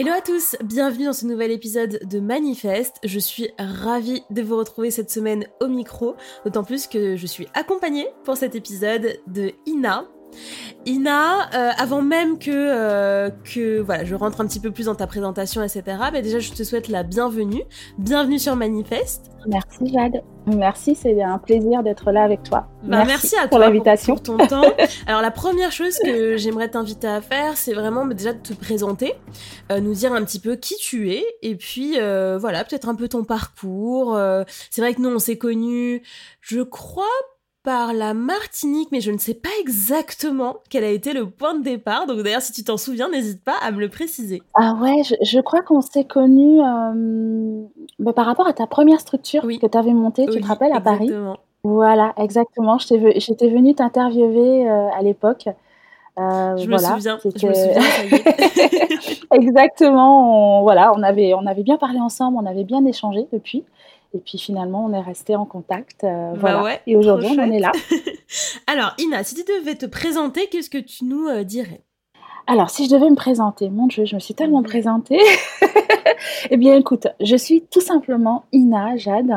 Hello à tous, bienvenue dans ce nouvel épisode de Manifeste. Je suis ravie de vous retrouver cette semaine au micro, d'autant plus que je suis accompagnée pour cet épisode de Ina. Ina, euh, avant même que, euh, que voilà, je rentre un petit peu plus dans ta présentation, etc., bah déjà je te souhaite la bienvenue. Bienvenue sur Manifeste. Merci Jade. Merci, c'est un plaisir d'être là avec toi. Bah, merci, à pour l'invitation. Pour, ton temps. Alors la première chose que j'aimerais t'inviter à faire, c'est vraiment bah, déjà de te présenter, euh, nous dire un petit peu qui tu es, et puis voilà, peut-être un peu ton parcours. c'est vrai que nous on s'est connus, je crois par la Martinique, mais je ne sais pas exactement quel a été le point de départ. Donc d'ailleurs, si tu t'en souviens, n'hésite pas à me le préciser. Ah ouais, je, crois qu'on s'est connus euh, bah, par rapport à ta première structure que tu avais montée, tu te rappelles, à Paris? Voilà, exactement. J'étais venue t'interviewer euh, à l'époque. Euh, je, me souviens, je me souviens, ça y est. Exactement, voilà, on avait, on avait bien parlé ensemble, on avait bien échangé depuis. Et puis finalement, on est resté en contact. Euh, bah voilà. et aujourd'hui, on est là. Alors, Ina, si tu devais te présenter, qu'est-ce que tu nous euh, dirais? Alors, si je devais me présenter, mon Dieu, je me suis tellement présentée. eh bien, écoute, je suis tout simplement Ina Jade.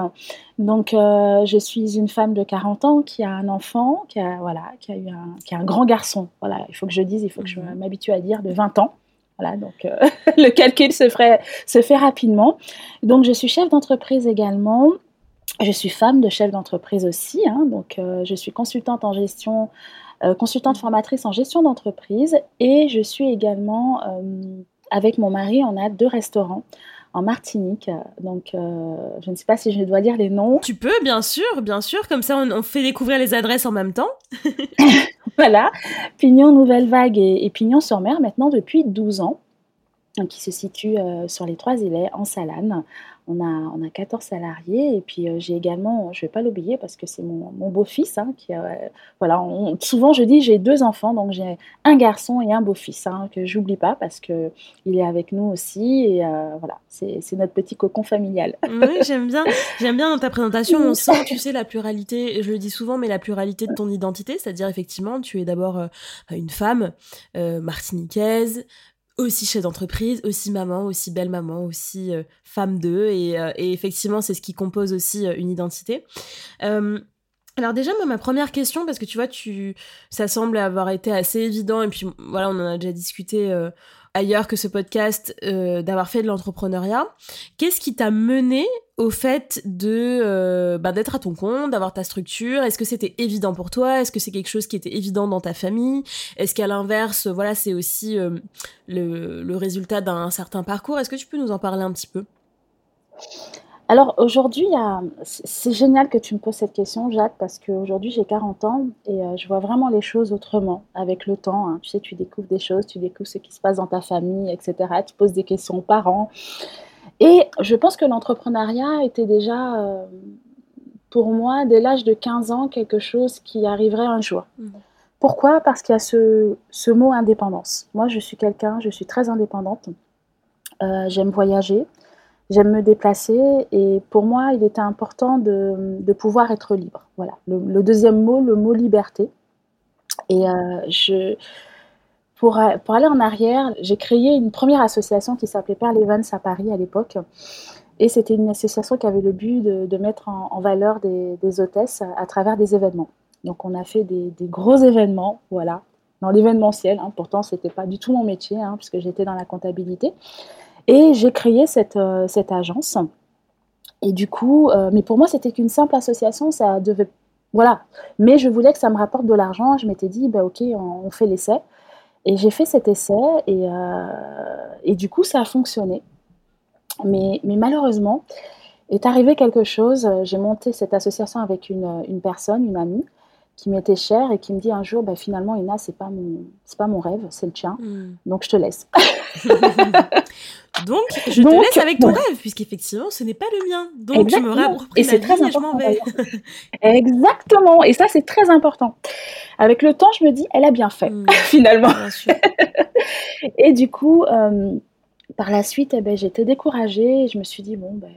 Donc, euh, je suis une femme de 40 ans qui a un enfant, qui a, voilà, qui a eu un, qui a un grand garçon. Voilà, il faut que je dise, il faut que je mhm. m'habitue à dire de 20 ans. Voilà, donc euh, le calcul se, ferait, fait rapidement. Donc je suis chef d'entreprise également. Je suis femme de chef d'entreprise aussi. Hein. donc euh, je suis consultante en gestion, euh, consultante formatrice en gestion d'entreprise et je suis également avec mon mari, on a deux restaurants en Martinique. Donc, je ne sais pas si je dois dire les noms. Tu peux, bien sûr, bien sûr. Comme ça, on, on fait découvrir les adresses en même temps. voilà, Pignon Nouvelle Vague et, Pignon-sur-Mer maintenant depuis 12 ans, qui se situe euh, sur les trois îlets en Salane. On a, on a 14 salariés et puis euh, j'ai également, je ne vais pas l'oublier parce que c'est mon, beau-fils. Hein, qui, euh, voilà, souvent je dis j'ai deux enfants, donc j'ai un garçon et un beau-fils hein, que j'oublie pas parce qu'il est avec nous aussi et euh, voilà, c'est notre petit cocon familial. Oui, j'aime bien, j'aime bien dans ta présentation, on sent, tu sais, la pluralité, je le dis souvent, mais la pluralité de ton identité, c'est-à-dire effectivement, tu es d'abord une femme martiniquaise, aussi chef d'entreprise, aussi maman, aussi belle maman, aussi euh, femme d'eux. Et, euh, et, effectivement, c'est ce qui compose aussi euh, une identité. alors déjà, ma première question, parce que tu vois, tu, ça semble avoir été assez évident, et puis voilà, on en a déjà discuté ailleurs que ce podcast, d'avoir fait de l'entrepreneuriat. Qu'est-ce qui t'a mené au fait de euh, bah, d'être à ton compte, d'avoir ta structure? Est-ce que c'était évident pour toi? Est-ce que c'est quelque chose qui était évident dans ta famille? Est-ce qu'à l'inverse, voilà, c'est aussi euh, le, le, résultat d'un certain parcours? Est-ce que tu peux nous en parler un petit peu? Alors aujourd'hui, c'est génial que tu me poses cette question, Jacques, parce qu'aujourd'hui j'ai 40 ans et euh, je vois vraiment les choses autrement avec le temps. Hein. Tu sais, tu découvres des choses, tu découvres ce qui se passe dans ta famille, etc. Tu poses des questions aux parents. Et je pense que l'entrepreneuriat était déjà, euh, pour moi, dès l'âge de 15 ans, quelque chose qui arriverait un jour. Mmh. Pourquoi? Parce qu'il y a ce, ce, mot indépendance. Moi, je suis quelqu'un, je suis très indépendante. Euh, j'aime voyager, j'aime me déplacer. Et pour moi, il était important de, de pouvoir être libre. Voilà. Le, deuxième mot, le mot liberté. Et euh, je pour, pour, aller en arrière, j'ai créé une première association qui s'appelait Perle Evans à Paris à l'époque. Et c'était une association qui avait le but de, mettre en, valeur des, hôtesses à, travers des événements. Donc on a fait des, gros événements, voilà, dans l'événementiel. Hein. Pourtant, ce n'était pas du tout mon métier, hein, puisque j'étais dans la comptabilité. Et j'ai créé cette, euh, cette, agence. Et du coup, euh, mais pour moi, c'était qu'une simple association, ça devait... Voilà. Mais je voulais que ça me rapporte de l'argent. Je m'étais dit, bah, ok, on, on fait l'essai. Et j'ai fait cet essai et, euh, et, du coup, ça a fonctionné. Mais, mais, malheureusement, est arrivé quelque chose. J'ai monté cette association avec une, une personne, une amie, qui m'était chère et qui me dit un jour, bah, finalement, Ina, c'est pas mon, c'est pas mon rêve, c'est le tien. Hmm. Donc, je te laisse. Donc, je te laisse avec ton rêve, puisqu'effectivement, ce n'est pas le mien. Donc, tu me réappropries et c'est très important, je. Exactement. Et ça, c'est très important. Avec le temps, je me dis, elle a bien fait, hmm. finalement. et du coup, euh, par la suite, eh ben, j'étais découragée. Et je me suis dit, bon, ben,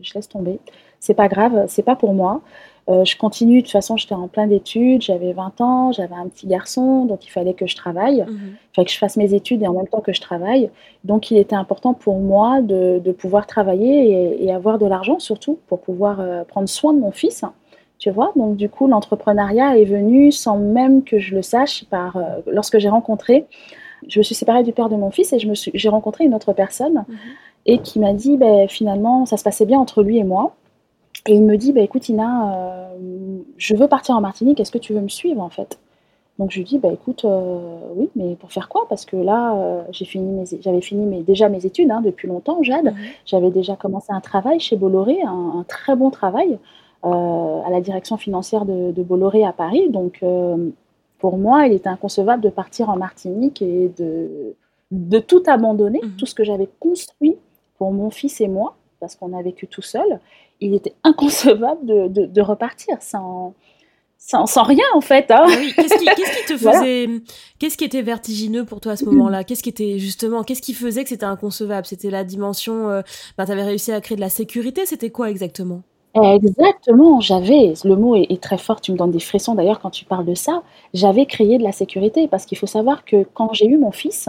je laisse tomber. C'est pas grave, c'est pas pour moi. Euh, je continue, de toute façon, j'étais en plein d'études, j'avais 20 ans, j'avais un petit garçon, donc il fallait que je travaille, il mhm. fallait que je fasse mes études et en même temps que je travaille. Donc il était important pour moi de, pouvoir travailler et, avoir de l'argent surtout pour pouvoir euh, prendre soin de mon fils. Tu vois, donc du coup, l'entrepreneuriat est venu sans même que je le sache par, euh, lorsque j'ai rencontré, je me suis séparée du père de mon fils et j'ai rencontré une autre personne mhm. et qui m'a dit, ben, finalement, ça se passait bien entre lui et moi. Et il me dit, bah, écoute Ina, euh, je veux partir en Martinique, est-ce que tu veux me suivre en fait? Donc je lui dis, bah, écoute, euh, oui, mais pour faire quoi? Parce que là, euh, j'ai fini j'avais fini mes, déjà mes études hein, depuis longtemps, Jade. Mhm. J'avais déjà commencé un travail chez Bolloré, un, très bon travail, à la direction financière de, Bolloré à Paris. Donc pour moi, il était inconcevable de partir en Martinique et de, de tout abandonner, mhm. tout ce que j'avais construit pour mon fils et moi, parce qu'on a vécu tout seul il était inconcevable de, repartir sans, sans, rien en fait. Hein. Ah qu'est-ce, qui, te faisait, qu'est-ce qui était vertigineux pour toi à ce moment-là? Qu'est-ce qui était justement, qu'est-ce qui faisait que c'était inconcevable? C'était la dimension, euh, ben, tu avais réussi à créer de la sécurité. C'était quoi exactement? Exactement, j'avais, le mot est, très fort, tu me donnes des frissons d'ailleurs quand tu parles de ça, j'avais créé de la sécurité parce qu'il faut savoir que quand j'ai eu mon fils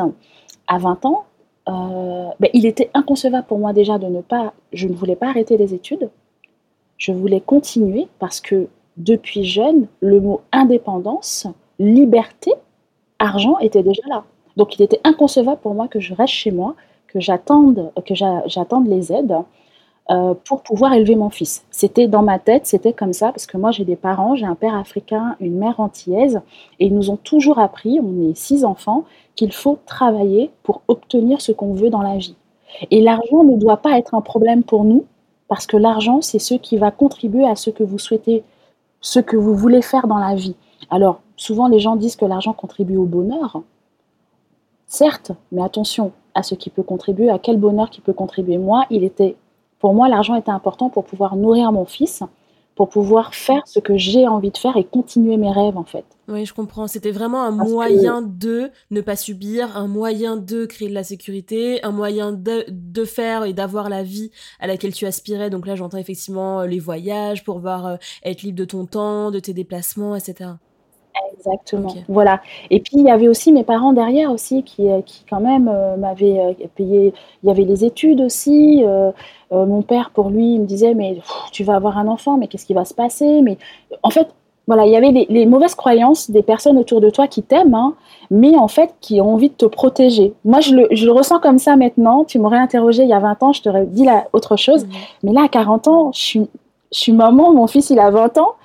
à 20 ans, euh, ben, il était inconcevable pour moi déjà de ne pas, je ne voulais pas arrêter les études, je voulais continuer parce que depuis jeune, le mot indépendance, liberté, argent était déjà là. Donc il était inconcevable pour moi que je reste chez moi, que j'attende, que j'attende les aides euh, pour pouvoir élever mon fils. C'était dans ma tête, c'était comme ça, parce que moi j'ai des parents, j'ai un père africain, une mère antillaise, et ils nous ont toujours appris, on est six enfants, qu'il faut travailler pour obtenir ce qu'on veut dans la vie. Et l'argent ne doit pas être un problème pour nous, parce que l'argent, c'est ce qui va contribuer à ce que vous souhaitez, ce que vous voulez faire dans la vie. Alors, souvent les gens disent que l'argent contribue au bonheur. Certes, mais attention à ce qui peut contribuer, à quel bonheur qui peut contribuer. Moi, il était pour moi, l'argent était important pour pouvoir nourrir mon fils, pour pouvoir faire ce que j'ai envie de faire et continuer mes rêves, en fait. Oui, je comprends. C'était vraiment un moyen de ne pas subir, un moyen de créer de la sécurité, un moyen de, de faire et d'avoir la vie à laquelle tu aspirais. Donc là, j'entends effectivement les voyages, pour pouvoir euh, être libre de ton temps, de tes déplacements, etc. Exactement. Voilà. Et puis il y avait aussi mes parents derrière aussi qui, euh, qui quand même euh, m'avaient euh, payé. Il y avait les études aussi. mon père, pour lui, il me disait mais tu vas avoir un enfant, mais qu'est-ce qui va se passer? Mais en fait, voilà, il y avait les, mauvaises croyances des personnes autour de toi qui t'aiment, hein, mais en fait qui ont envie de te protéger. Moi, je le, je le ressens comme ça maintenant. Tu m'aurais interrogé il y a 20 ans, je t'aurais dit là, autre chose. Mmh. Mais là, à 40 ans, je suis, je suis maman, mon fils, il a 20 ans.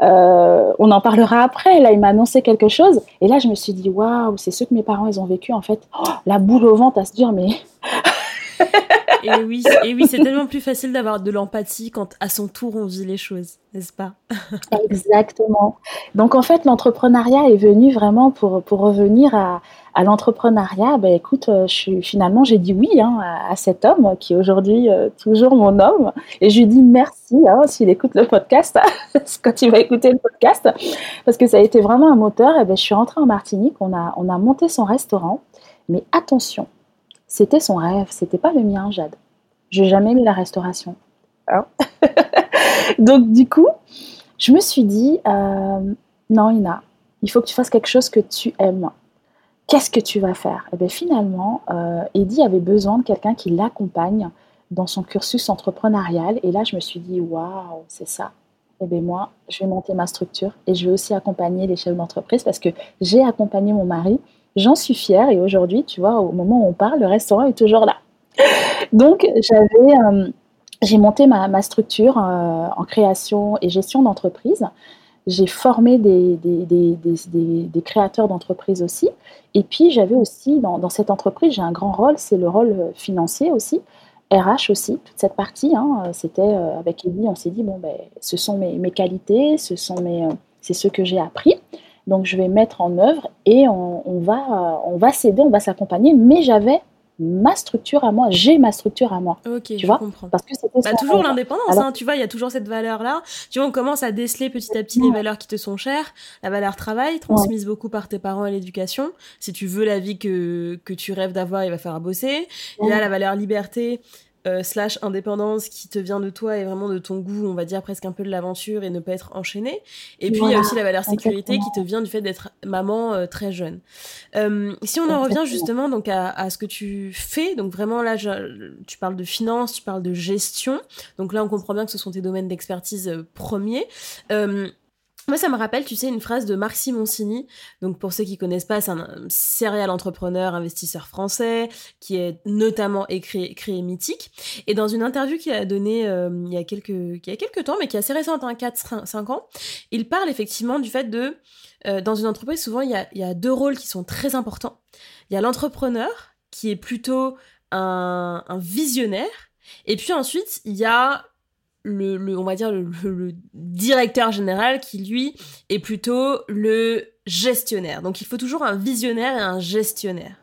Euh, on en parlera après. Là, il m'a annoncé quelque chose. Et là, je me suis dit, waouh, c'est ce que mes parents, ils ont vécu. En fait, oh, la boule au ventre à se dire, mais. Et oui, et oui c'est tellement plus facile d'avoir de l'empathie quand à son tour on vit les choses, n'est-ce pas? Exactement. Donc en fait, l'entrepreneuriat est venu vraiment pour, pour revenir à, à l'entrepreneuriat, ben écoute, euh, je finalement, j'ai dit oui hein, à, cet homme qui est aujourd'hui euh, toujours mon homme. Et je lui dis merci hein, s'il écoute le podcast, quand il va écouter le podcast, parce que ça a été vraiment un moteur. Et ben, je suis rentrée en Martinique, on a, on a monté son restaurant. Mais attention, c'était son rêve, c'était pas le mien, Jade. Je n'ai jamais aimé la restauration. Hein. Donc, du coup, je me suis dit, euh, non, Ina, il faut que tu fasses quelque chose que tu aimes qu'est-ce que tu vas faire? Et eh bien finalement, euh, Eddie avait besoin de quelqu'un qui l'accompagne dans son cursus entrepreneurial. Et là, je me suis dit, waouh, c'est ça. Et eh bien moi, je vais monter ma structure et je vais aussi accompagner les chefs d'entreprise parce que j'ai accompagné mon mari. J'en suis fière et aujourd'hui, tu vois, au moment où on parle, le restaurant est toujours là. Donc, j'avais, euh, j'ai monté ma, structure euh, en création et gestion d'entreprise. J'ai formé des, créateurs d'entreprises aussi. Et puis, j'avais aussi, dans, cette entreprise, j'ai un grand rôle, c'est le rôle financier aussi. RH aussi, toute cette partie, hein, c'était euh, avec Eddie, on s'est dit, bon, ben, ce sont mes, mes qualités, ce sont mes, c'est ce que j'ai appris. Donc, je vais mettre en œuvre et on, on va, on va s'aider, on va s'accompagner. Mais j'avais ma structure à moi, j'ai ma structure à moi. Ok, tu vois comprends. Parce que c'était bah, toujours l'indépendance, hein, tu vois, il y a toujours cette valeur-là. Tu vois, on commence à déceler petit à petit les valeurs qui te sont chères. La valeur travail, transmise beaucoup par tes parents à l'éducation. Si tu veux la vie que, que tu rêves d'avoir, il va falloir bosser. Il y a la valeur liberté, euh, slash indépendance qui te vient de toi et vraiment de ton goût, on va dire presque un peu de l'aventure et ne pas être enchaîné. Et puis il y a aussi la valeur sécurité qui te vient du fait d'être maman euh, très jeune. Euh, si on en revient justement donc à, ce que tu fais, donc vraiment là tu parles de finance, tu parles de gestion, donc là on comprend bien que ce sont tes domaines d'expertise premiers. Moi, ça me rappelle, tu sais, une phrase de Marc Simoncini. Donc, pour ceux qui connaissent pas, c'est un, serial entrepreneur, investisseur français, qui est notamment écrit, créé Mythique. Et dans une interview qu'il a donnée euh, il, y a quelques, il y a quelques temps, mais qui est assez récente, hein, 4-5 ans, il parle effectivement du fait de, euh, dans une entreprise, souvent, il y, a, il y a deux rôles qui sont très importants. Il y a l'entrepreneur, qui est plutôt un, un visionnaire, et puis ensuite, il y a le, on va dire le, directeur général qui lui est plutôt le gestionnaire. Donc il faut toujours un visionnaire et un gestionnaire.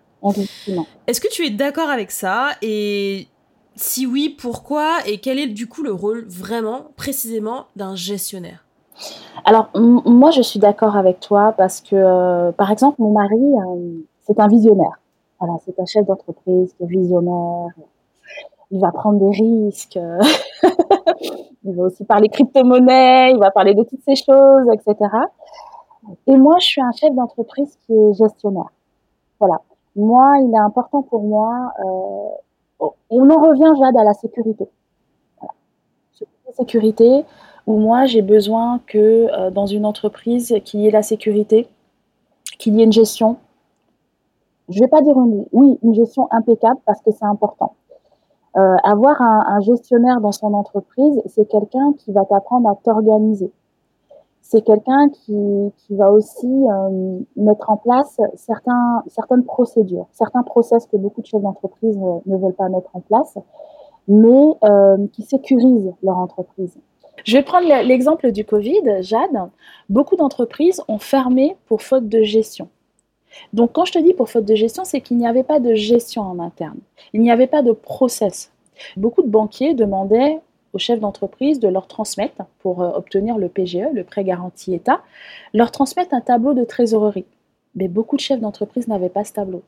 Est-ce que tu es d'accord avec ça? Et si oui, pourquoi? Et quel est du coup le rôle vraiment précisément d'un gestionnaire? Alors moi je suis d'accord avec toi parce que euh, par exemple mon mari euh, c'est un visionnaire. Voilà, c'est un chef d'entreprise qui est visionnaire, il va prendre des risques. il va aussi parler crypto-monnaie, il va parler de toutes ces choses, etc. Et moi, je suis un chef d'entreprise qui est gestionnaire. Voilà. Moi, il est important pour moi. Euh, on en revient, Jade, à la sécurité. Voilà. sécurité où moi, j'ai besoin que euh, dans une entreprise, qu'il y ait la sécurité, qu'il y ait une gestion. Je vais pas dire une, oui, une gestion impeccable parce que c'est important. Euh, avoir un, gestionnaire dans son entreprise, c'est quelqu'un qui va t'apprendre à t'organiser. C'est quelqu'un qui, qui, va aussi euh, mettre en place certains, certaines procédures, certains process que beaucoup de chefs d'entreprise ne, ne, veulent pas mettre en place, mais euh, qui sécurisent leur entreprise. Je vais prendre l'exemple du Covid, Jade. Beaucoup d'entreprises ont fermé pour faute de gestion. Donc quand je te dis pour faute de gestion, c'est qu'il n'y avait pas de gestion en interne. Il n'y avait pas de process. Beaucoup de banquiers demandaient aux chefs d'entreprise de leur transmettre, pour euh, obtenir le PGE, le prêt garanti État, leur transmettre un tableau de trésorerie. Mais beaucoup de chefs d'entreprise n'avaient pas ce tableau.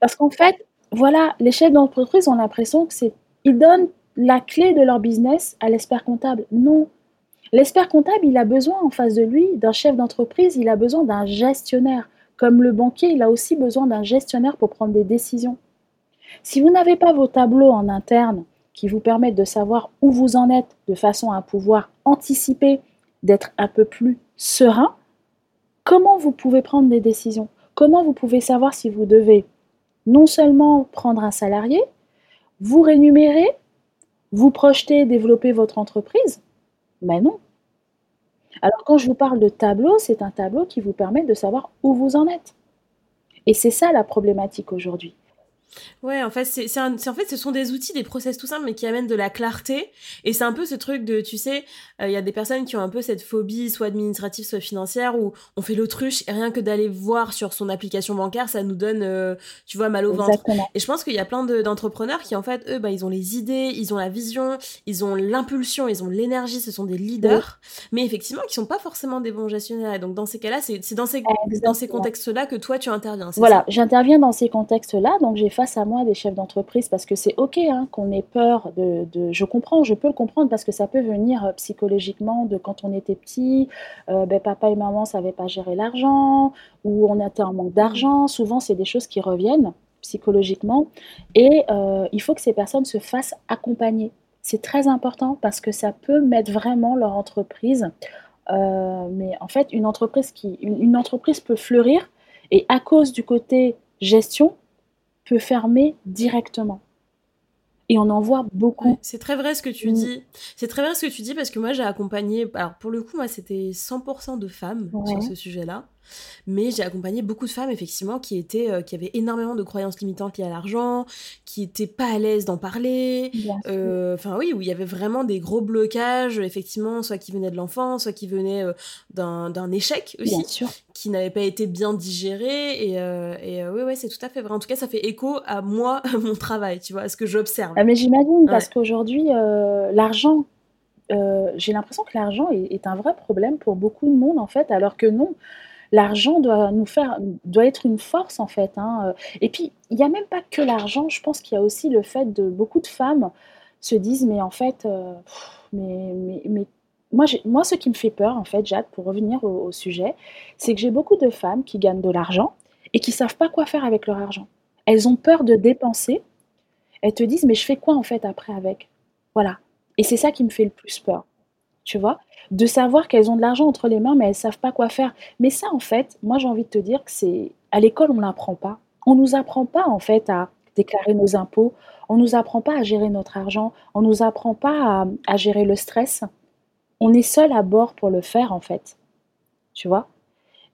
Parce qu'en fait, voilà, les chefs d'entreprise ont l'impression que c'est, ils donnent la clé de leur business à l'expert comptable. Non. L'expert comptable, il a besoin en face de lui d'un chef d'entreprise, il a besoin d'un gestionnaire. Comme le banquier, il a aussi besoin d'un gestionnaire pour prendre des décisions. Si vous n'avez pas vos tableaux en interne qui vous permettent de savoir où vous en êtes de façon à pouvoir anticiper, d'être un peu plus serein, comment vous pouvez prendre des décisions? Comment vous pouvez savoir si vous devez non seulement prendre un salarié, vous rémunérer, vous projeter, développer votre entreprise? Mais non. Alors quand je vous parle de tableau, c'est un tableau qui vous permet de savoir où vous en êtes. Et c'est ça la problématique aujourd'hui. Ouais, en fait, c'est, en fait, ce sont des outils, des process tout simples, mais qui amènent de la clarté. Et c'est un peu ce truc de, tu sais, euh, il y a des personnes qui ont un peu cette phobie, soit administrative, soit financière, où on fait l'autruche et rien que d'aller voir sur son application bancaire, ça nous donne, euh, tu vois, mal au ventre. Et je pense qu'il y a plein d'entrepreneurs qui, en fait, eux, bah, ils ont les idées, ils ont la vision, ils ont l'impulsion, ils ont l'énergie, ce sont des leaders, mais effectivement, qui sont pas forcément des bons gestionnaires. Et donc, dans ces cas-là, c'est, dans ces, dans ces contextes-là que toi, tu interviens. Voilà, j'interviens dans ces contextes-là, donc j'ai face à moi des chefs d'entreprise parce que c'est ok hein, qu'on ait peur de, Je comprends, je peux le comprendre parce que ça peut venir euh, psychologiquement de quand on était petit, euh, ben, papa et maman ne savaient pas gérer l'argent ou on était en manque d'argent. Souvent, c'est des choses qui reviennent psychologiquement et euh, il faut que ces personnes se fassent accompagner. C'est très important parce que ça peut mettre vraiment leur entreprise. mais en fait, une entreprise, qui, une entreprise peut fleurir et à cause du côté gestion, peut fermer directement. Et on en voit beaucoup. c'est très vrai ce que tu mm. dis. C'est très vrai ce que tu dis parce que moi j'ai accompagné. Alors pour le coup, moi c'était 100% de femmes sur ce sujet-là. Mais j'ai accompagné beaucoup de femmes, effectivement, qui étaient, euh, qui avaient énormément de croyances limitantes liées à l'argent, qui étaient pas à l'aise d'en parler. Euh, enfin, oui, où il y avait vraiment des gros blocages, effectivement, soit qui venaient de l'enfance, soit qui venaient euh, d'un échec aussi, qui n'avait pas été bien digéré. Et, et oui, ouais, c'est tout à fait vrai. En tout cas, ça fait écho à moi, à mon travail, tu vois, à ce que j'observe. Ah, mais j'imagine, parce qu'aujourd'hui, l'argent, j'ai l'impression que l'argent est, est, un vrai problème pour beaucoup de monde, en fait, alors que non l'argent doit nous faire doit être une force, en fait, hein, et puis, il y a même pas que l'argent, je pense qu'il y a aussi le fait de beaucoup de femmes se disent: «Mais en fait, mais mais mais» moi moi, ce qui me fait peur, en fait, Jade, pour revenir au au sujet, c'est que j'ai beaucoup de femmes qui gagnent de l'argent et qui savent pas quoi faire avec leur argent. Elles ont peur de dépenser. Elles te disent: «Mais je fais quoi, en fait, après avec?» voilà et c'est ça qui me fait le plus peur, tu vois? De savoir qu'elles ont de l'argent entre les mains, mais elles savent pas quoi faire. Mais ça, en fait, moi, j'ai envie de te dire que c'est à l'école, on l'apprend pas. On nous apprend pas, en fait, à déclarer nos impôts, on nous apprend pas à gérer notre argent, on nous apprend pas à à gérer le stress. On est seul à bord pour le faire, en fait, tu vois?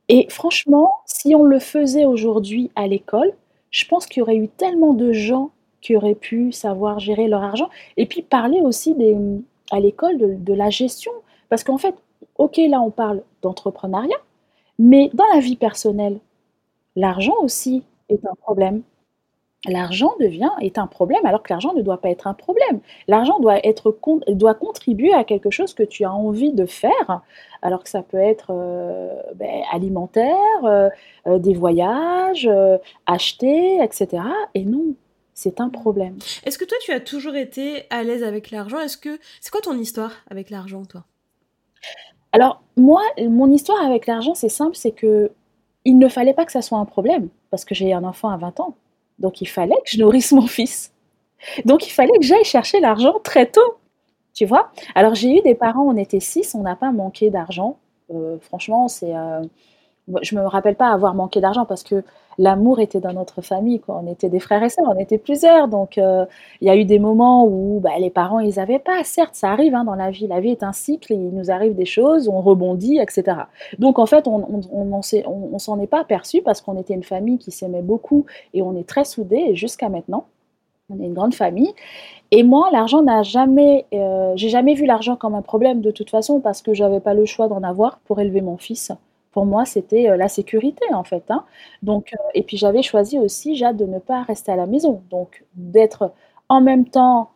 Et franchement, si on le faisait aujourd'hui à l'école, je pense qu'il y aurait eu tellement de gens qui auraient pu savoir gérer leur argent et puis parler aussi des, à l'école de la gestion. Parce qu'en fait, OK, là, on parle d'entrepreneuriat, mais dans la vie personnelle, l'argent aussi est un problème. L'argent devient est un problème alors que l'argent ne doit pas être un problème. L'argent doit être doit contribuer à quelque chose que tu as envie de faire, alors que ça peut être, heu, beh, alimentaire, heu heu, des voyages, acheter et cetera et non, c'est un problème. Est-ce que toi, tu as toujours été à l'aise avec l'argent? Est-ce que c'est quoi ton histoire avec l'argent, toi? Alors moi, mon histoire avec l'argent, c'est simple, c'est qu'il ne fallait pas que ça soit un problème parce que j'ai un enfant à 20 ans. Donc il fallait que je nourrisse mon fils. Donc il fallait que j'aille chercher l'argent très tôt, tu vois? Alors j'ai eu des parents, on était 6, on n'a pas manqué d'argent. Heu, franchement, c'est, moi je me rappelle pas avoir manqué d'argent parce que l'amour était dans notre famille. On était des frères et sœurs, on était plusieurs, donc heu, il y a eu des moments où, bah, les parents, ils avaient pas. Certes, ça arrive, hein, dans la vie. La vie est un cycle et il nous arrive des choses, on rebondit et cetera. Donc en fait, on on s'en est pas aperçus parce qu'on était une famille qui s'aimait beaucoup et on est très soudés jusqu'à maintenant. On est une grande famille et moi, l'argent n'a jamais, heu, j'ai jamais vu l'argent comme un problème de toute façon parce que j'avais pas le choix d'en avoir pour élever mon fils. Pour moi, c'était, heu, la sécurité, en fait, hein. Donc heu et puis j'avais choisi aussi, Jade, de ne pas rester à la maison. Donc d'être en même temps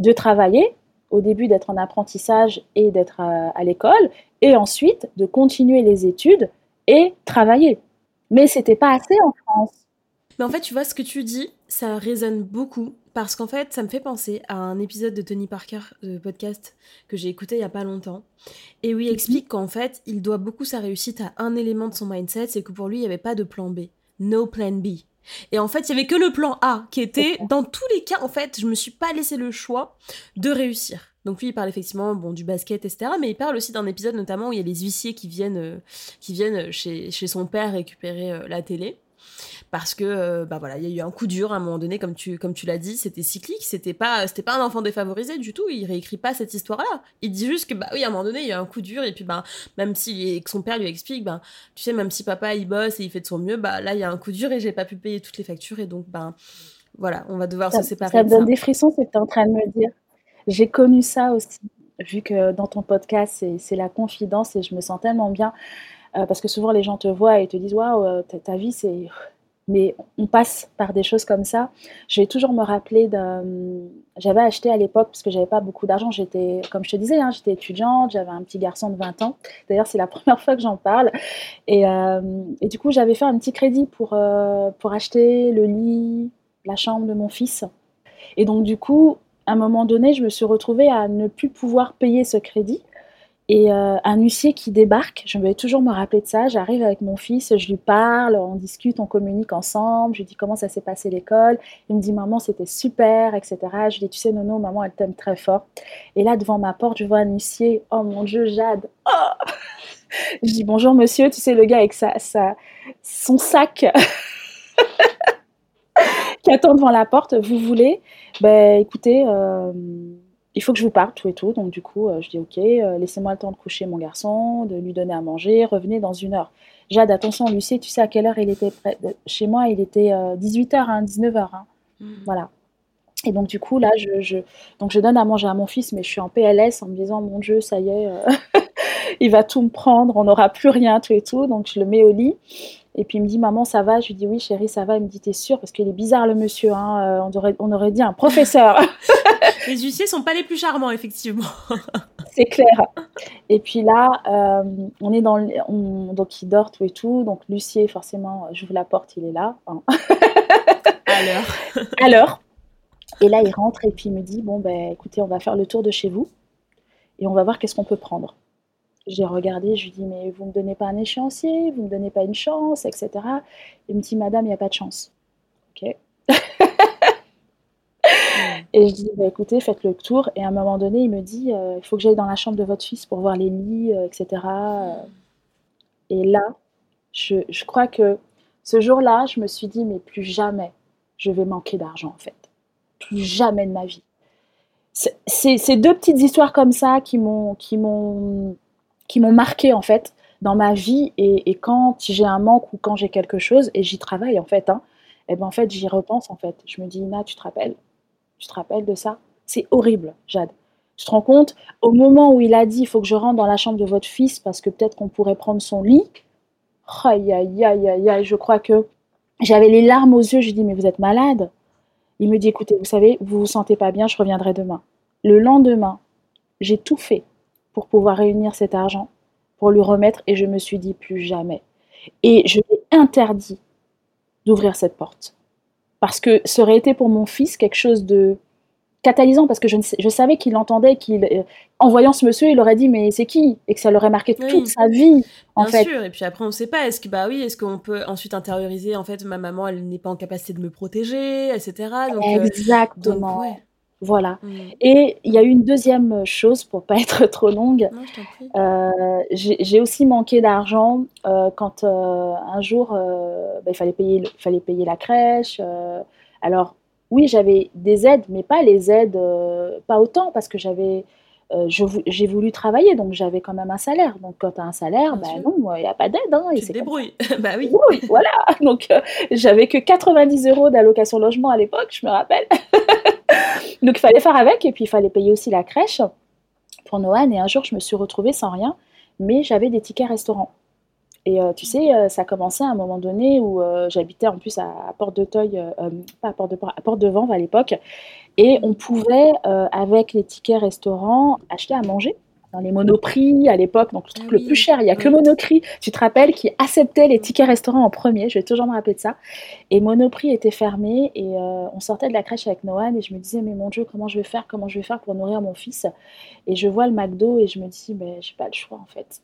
de travailler, au début d'être en apprentissage et d'être, heu, à l'école et ensuite de continuer les études et travailler. Mais c'était pas assez en France. Mais en fait, tu vois, ce que tu dis, ça résonne beaucoup parce qu'en fait, ça me fait penser à un épisode de Tony Parker, de podcast, que j'ai écouté il y a pas longtemps et où il Mmh mh. explique qu'en fait, il doit beaucoup sa réussite à un élément de son mindset, c'est que pour lui, il y avait pas de plan B. No plan B et en fait, il y avait que le plan A qui était dans tous les cas, en fait, je me suis pas laissé le choix de réussir. Donc lui, il parle effectivement, bon, du basket et cetera, mais il parle aussi d'un épisode notamment où il y a les huissiers qui viennent, heu, qui viennent, chez chez son père récupérer, heu, la télé. Parce que, heu, bah, voilà, il y a eu un coup dur à un moment donné comme tu comme tu l'as dit, c'était cyclique, c'était pas c'était pas un enfant défavorisé du tout, il réécrit pas cette histoire-là. Il dit juste que, bah, oui, à un moment donné, il y a eu un coup dur et puis, ben, même si son père lui explique, ben, tu sais, même si papa, il bosse et il fait de son mieux, bah, là, il y a un coup dur et j'ai pas pu payer toutes les factures et donc, ben, voilà, on va devoir Ça se m ça séparer me de donne ça. des frissons ce que tu es en train de me dire. J'ai connu ça aussi, vu que dans ton podcast, c'est c'est la confidence et je me sens tellement bien, heu, parce que souvent les gens te voient et te disent: «Waouh, heu, ta vie, c'est» mais on passe par des choses comme ça. Je vais toujours me rappeler j'avais acheté à l'époque, parce que j'avais pas beaucoup d'argent, j'étais comme je te disais, hein, j'étais étudiante, j'avais un petit garçon de 20 ans. D'ailleurs, c'est la 1re fois que j'en parle et hem et du coup, j'avais fait un petit crédit pour, pour acheter le lit, la chambre de mon fils et donc du coup, à un moment donné, je me suis retrouvée à ne plus pouvoir payer ce crédit et heu, un huissier qui débarque, je vais toujours me rappeler de ça. J'arrive avec mon fils, je lui parle, on discute, on communique ensemble. Je lui dis: «Comment ça s'est passé l'école?» il me dit: «Maman, c'était super et cetera». Je lui dis: «Tu sais, Nono, maman, elle t'aime très fort» et là, devant ma porte, je vois un huissier. Oh mon Dieu, Jade! Oh! Je dis: «Bonjour monsieur», tu sais, le gars avec sa son sac qui attend devant la porte: «Vous voulez?» «Beh, écoutez, hem, il faut que je vous parle, tout et tout». Donc du coup, heu, je dis: «OK, heu, laissez-moi le temps de coucher mon garçon, de lui donner à manger, revenez dans 1 heure». Jade, attention, l'huissier, tu sais à quelle heure il était près de chez moi? Il était, heu, 18:00, hein, 19:00, hein. Mmh. Voilà et donc du coup, là, je je donc je donne à manger à mon fils, mais je suis en PLS en me disant: «Mon Dieu, ça y est, il va tout me prendre, on n'aura plus rien, tout et tout». Donc je le mets au lit et puis il me dit: «Maman, ça va?» je lui dis: «Oui chéri, ça va». Il me dit: «Tu es sûre? Parce qu'il est bizarre le monsieur, hein, heu, on aurait on aurait dit un professeur». Les huissiers sont pas les plus charmants, effectivement. c'est clair. Et puis là, euh, on est dans donc il dort tout et tout. Donc Lucier, forcément, j'ouvre la porte, il est là. Hein. à l'heure. Et là, il rentre et puis il me dit bon ben, écoutez, on va faire le tour de chez vous et on va voir qu'est-ce qu'on peut prendre. J'ai regardé, je lui dis mais vous me donnez pas un échéancier, vous me donnez pas une chance, etc. Il me dit madame, il n'y a pas de chance. Ok. Et je dis, bah, écoutez, faites le tour. Et à un moment donné, il me dit, euh, il faut que j'aille dans la chambre de votre fils pour voir les lits, euh, etc. Et là, je, je crois que ce jour-là, je me suis dit, mais plus jamais je vais manquer d'argent, en fait. Plus jamais de ma vie. C'est ces deux petites histoires comme ça qui m'ont qui m'ont marqué en fait dans ma vie. Et, quand j'ai un manque ou quand j'ai quelque chose et j'y travaille en fait hein, et eh ben en fait j'y repense en fait. Je me dis Ina tu te rappelles? Tu te rappelles de ça? C'est horrible, Jade. Tu te rends compte? Au moment où il a dit il faut que je rentre dans la chambre de votre fils parce que peut-être qu'on pourrait prendre son lit, aïe, aïe, aïe, aïe, aïe, je crois que j'avais les larmes aux yeux. Je lui dis mais vous êtes malade? Il me dit écoutez, vous savez, vous vous sentez pas bien, je reviendrai demain. Le lendemain, j'ai tout fait pour pouvoir réunir cet argent, pour lui remettre, et je me suis dit plus jamais. Et je lui ai interdit d'ouvrir cette porte. Parce que ça aurait été pour mon fils quelque chose de catalysant parce que je, je savais qu'il entendait qu'il euh, en voyant ce monsieur il aurait dit mais c'est qui? Et que ça l'aurait marqué toute sa vie en Bien fait. sûr et puis après on ne sait pas est-ce que bah oui est-ce qu'on peut ensuite intérioriser en fait ma maman elle n'est pas en capacité de me protéger etc donc, euh, exactement voilà. Mmh. Et il y a eu une deuxième chose, pour pas être trop longue. Euh, j'ai aussi manqué d'argent euh, quand euh, un jour bah, il fallait payer, fallait payer la crèche. alors oui, j'avais des aides, mais pas les aides, pas autant parce que j'avais j'ai voulu travailler, donc j'avais quand même un salaire. Donc quand tu as un salaire, bah non, il n'y a pas d'aide. Hein, tu te débrouilles. bah oui. voilà. Donc j'avais que 90 euros d'allocation logement à l'époque, je me rappelle. Donc il fallait faire avec et puis il fallait payer aussi la crèche pour Noël. Et un jour, je me suis retrouvée sans rien, mais j'avais des tickets restaurant. Et euh, tu sais, euh, ça commençait à un moment donné où euh, j'habitais en plus à, Porte de Teuil, pas à Porte de, à Porte de Vanves à l'époque, et on pouvait, avec les tickets restaurant, acheter à manger dans les monoprix à l'époque, donc le truc le plus cher, il n'y a que Monoprix, tu te rappelles, qui acceptait les tickets restaurants en premier, je vais toujours me rappeler de ça. Et Monoprix était fermé et euh, on sortait de la crèche avec Noan et je me disais, mais mon Dieu, comment je vais faire, comment je vais faire pour nourrir mon fils? Et je vois le McDo et je me dis, ben, j'ai pas le choix en fait.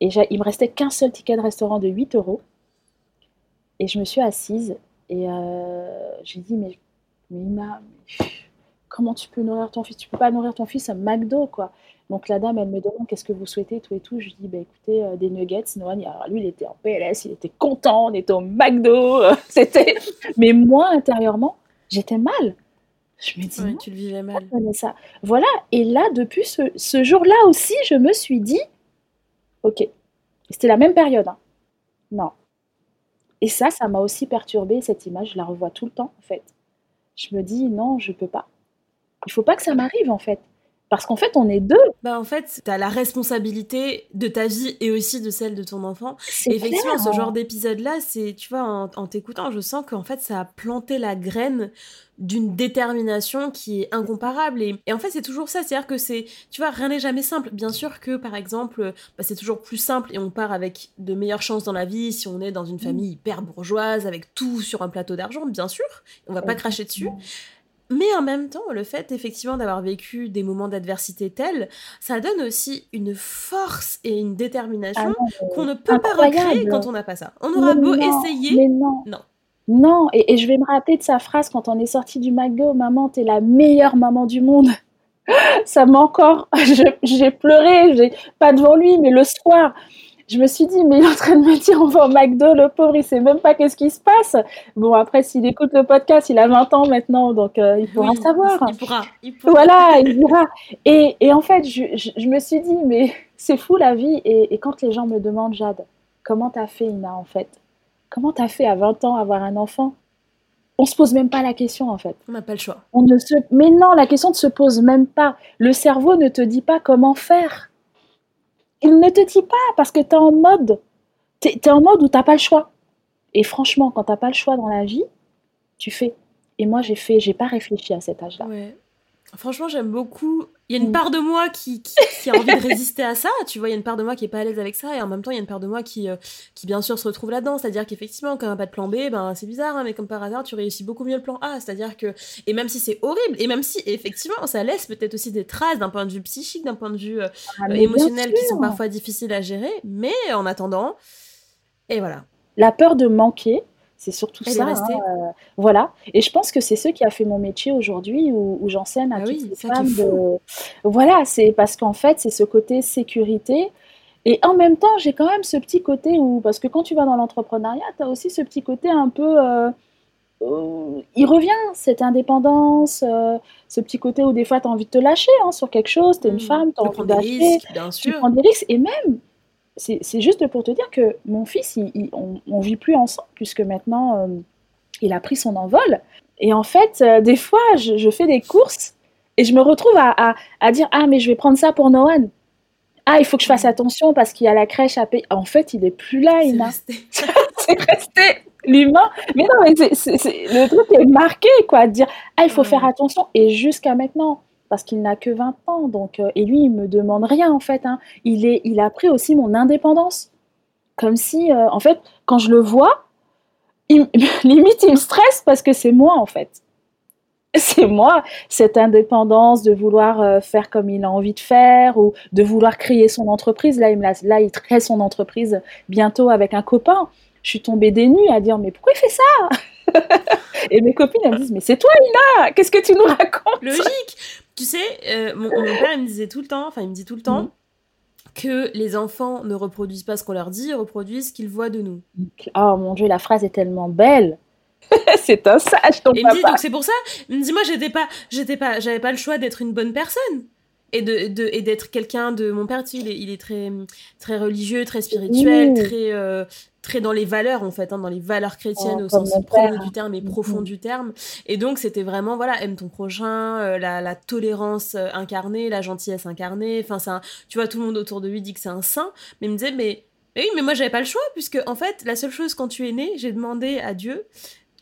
Et il me restait qu'un seul ticket de restaurant de 8 euros. Et je me suis assise et euh, j'ai dit, mais, mais comment tu peux nourrir ton fils? Tu peux pas nourrir ton fils à McDo, quoi. Donc la dame, elle me demande qu'est-ce que vous souhaitez, tout et tout. Je lui dis, bah, écoutez, euh, des nuggets. Noan, alors lui, il était en PLS, il était content, on était au McDo. c'était... Mais moi, intérieurement, j'étais mal. Je me dis, ouais, tu le vivais mal. Ça? Voilà. Et là, depuis ce, ce jour-là aussi, je me suis dit, ok, c'était la même période. Hein. Non. Et ça, ça m'a aussi perturbée, cette image. Je la revois tout le temps, en fait. Je me dis, non, je peux pas. Il faut pas que ça m'arrive, en fait. Parce qu'en fait, on est deux. Bah en fait, tu as la responsabilité de ta vie et aussi de celle de ton enfant. Et effectivement, ce genre d'épisode-là, c'est, tu vois, en, t'écoutant, je sens qu'en fait, ça a planté la graine d'une détermination qui est incomparable. Et, en fait, c'est toujours ça. C'est-à-dire que c'est, tu vois, rien n'est jamais simple. Bien sûr que, par exemple, bah, c'est toujours plus simple et on part avec de meilleures chances dans la vie si on est dans une mm. famille hyper bourgeoise, avec tout sur un plateau d'argent, bien sûr. On va pas cracher dessus. Mais en même temps, le fait effectivement d'avoir vécu des moments d'adversité tels, ça donne aussi une force et une détermination ah qu'on ne peut pas recréer quand on n'a pas ça. On aura beau essayer. Mais non. Non. Non, et, je vais me rappeler de sa phrase quand on est sorti du McDo, maman, t'es la meilleure maman du monde. ça m'a encore, j'ai pleuré, pas devant lui, mais le soir, je me suis dit, mais il est en train de me dire, on va au McDo, le pauvre, il sait même pas qu'est-ce qui se passe. Bon, après, s'il écoute le podcast, il a 20 ans maintenant, donc euh, il pourra savoir. Il pourra, il pourra. Voilà, il pourra. Et, et en fait, je, je, me suis dit, mais c'est fou la vie. Et, et, quand les gens me demandent, Jade, comment t'as fait, Ina, en fait? Comment t'as fait à 20 ans avoir un enfant? On se pose même pas la question en fait. On n'a pas le choix. On ne se... Mais non, la question ne se pose même pas. Le cerveau ne te dit pas comment faire. Il ne te dit pas parce que tu es en mode, tu es, en mode où tu pas le choix. Et franchement, quand tu pas le choix dans la vie, tu fais. Et moi, j'ai fait, j'ai pas réfléchi à cet âge-là. Franchement, j'aime beaucoup. Il y a une part de moi qui, qui, a envie de résister à ça, tu vois. Il y a une part de moi qui est pas à l'aise avec ça, et en même temps, il y a une part de moi qui, euh, qui bien sûr, se retrouve là-dedans. C'est-à-dire qu'effectivement, quand on n'a pas de plan B, ben, c'est bizarre, hein, mais comme par hasard, tu réussis beaucoup mieux le plan A. C'est-à-dire que. Et même si c'est horrible, et même si, effectivement, ça laisse peut-être aussi des traces d'un point de vue psychique, d'un point de vue euh, ah, émotionnel qui sont parfois difficiles à gérer, mais en attendant. Et voilà. La peur de manquer, c'est surtout ça. Hein, euh, voilà. Et je pense que c'est ce qui a fait mon métier aujourd'hui, où, j'enseigne à ah toutes les femmes. De... Voilà, c'est parce qu'en fait, c'est ce côté sécurité. Et en même temps, j'ai quand même ce petit côté où, parce que quand tu vas dans l'entrepreneuriat, tu as aussi ce petit côté un peu. Euh, il revient, cette indépendance, euh, ce petit côté où des fois tu as envie de te lâcher hein, sur quelque chose, tu es une mmh. femme, tu as envie de lâcher, tu prends des risques, et même c'est juste pour te dire que mon fils, on, vit plus ensemble, puisque maintenant, euh, il a pris son envol. Et en fait, euh, des fois, je, fais des courses et je me retrouve à, dire Ah, mais je vais prendre ça pour Noël. Ah, il faut que je fasse attention parce qu'il y a la crèche à payer. En fait, il est plus là, Ina. C'est resté, l'humain. Mais non, mais le truc est marqué, quoi. De dire Ah, il faut faire attention. Et jusqu'à maintenant, parce qu'il n'a que 20 ans. Donc, euh, et lui, il me demande rien en fait. Hein. Il, est, il a pris aussi mon indépendance. Comme si, euh, en fait, quand je le vois, limite, il me stresse parce que c'est moi en fait. C'est moi, cette indépendance de vouloir euh, faire comme il a envie de faire ou de vouloir créer son entreprise. Là, il, là, il crée son entreprise bientôt avec un copain. Je suis tombée des nues à dire, mais pourquoi il fait ça? Et mes copines, elles me disent, mais c'est toi, Ina Qu'est-ce que tu nous racontes? Logique tu sais, euh, mon, père, il me disait tout le temps, enfin, il me dit tout le temps, mhm. que les enfants ne reproduisent pas ce qu'on leur dit, ils reproduisent ce qu'ils voient de nous. Oh mon Dieu, la phrase est tellement belle. c'est un sage ton Et il me dit, donc c'est pour ça, il me dit, moi, j'étais pas, j'étais pas, j'avais pas le choix d'être une bonne personne et de, de et d'être quelqu'un de mon père il est, il est très très religieux très spirituel très euh, très dans les valeurs en fait hein, dans les valeurs chrétiennes oh, au sens premier du terme et mm-hmm. profond du terme. Et donc c'était vraiment voilà aime ton prochain euh, la, la, tolérance euh, incarnée la gentillesse incarnée. Enfin ça tu vois tout le monde autour de lui dit que c'est un saint mais il me disait mais, mais oui mais moi j'avais pas le choix puisque en fait la seule chose quand tu es né j'ai demandé à Dieu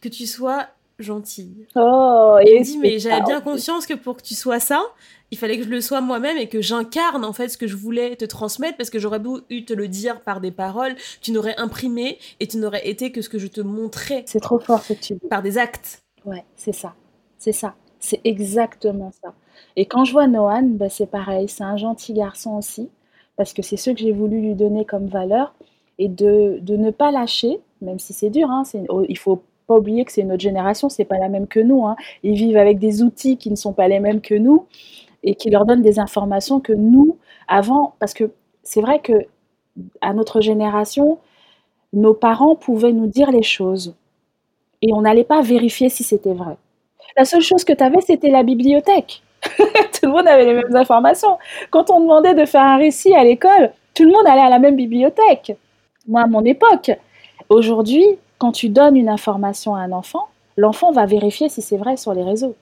que tu sois gentille. Oh, et il me dit, mais j'avais bien conscience que pour que tu sois ça, il fallait que je le sois moi-même et que j'incarne en fait ce que je voulais te transmettre parce que j'aurais pu te le dire par des paroles, tu n'aurais imprimé et tu n'aurais été que ce que je te montrais. C'est trop fort ce que tu dis. Par des actes. Ouais, c'est ça. C'est ça. C'est exactement ça. Et quand je vois Noan, bah, c'est pareil, c'est un gentil garçon aussi parce que c'est ce que j'ai voulu lui donner comme valeur et de, de ne pas lâcher, même si c'est dur, hein, oh, il faut pas oublier que c'est notre génération, c'est pas la même que nous. Hein. Ils vivent avec des outils qui ne sont pas les mêmes que nous et qui leur donne des informations que nous, avant, parce que c'est vrai que à notre génération, nos parents pouvaient nous dire les choses et on n'allait pas vérifier si c'était vrai. La seule chose que tu avais, c'était la bibliothèque. tout le monde avait les mêmes informations. Quand on demandait de faire un récit à l'école, tout le monde allait à la même bibliothèque. Moi, à mon époque. Aujourd'hui, quand tu donnes une information à un enfant, l'enfant va vérifier si c'est vrai sur les réseaux.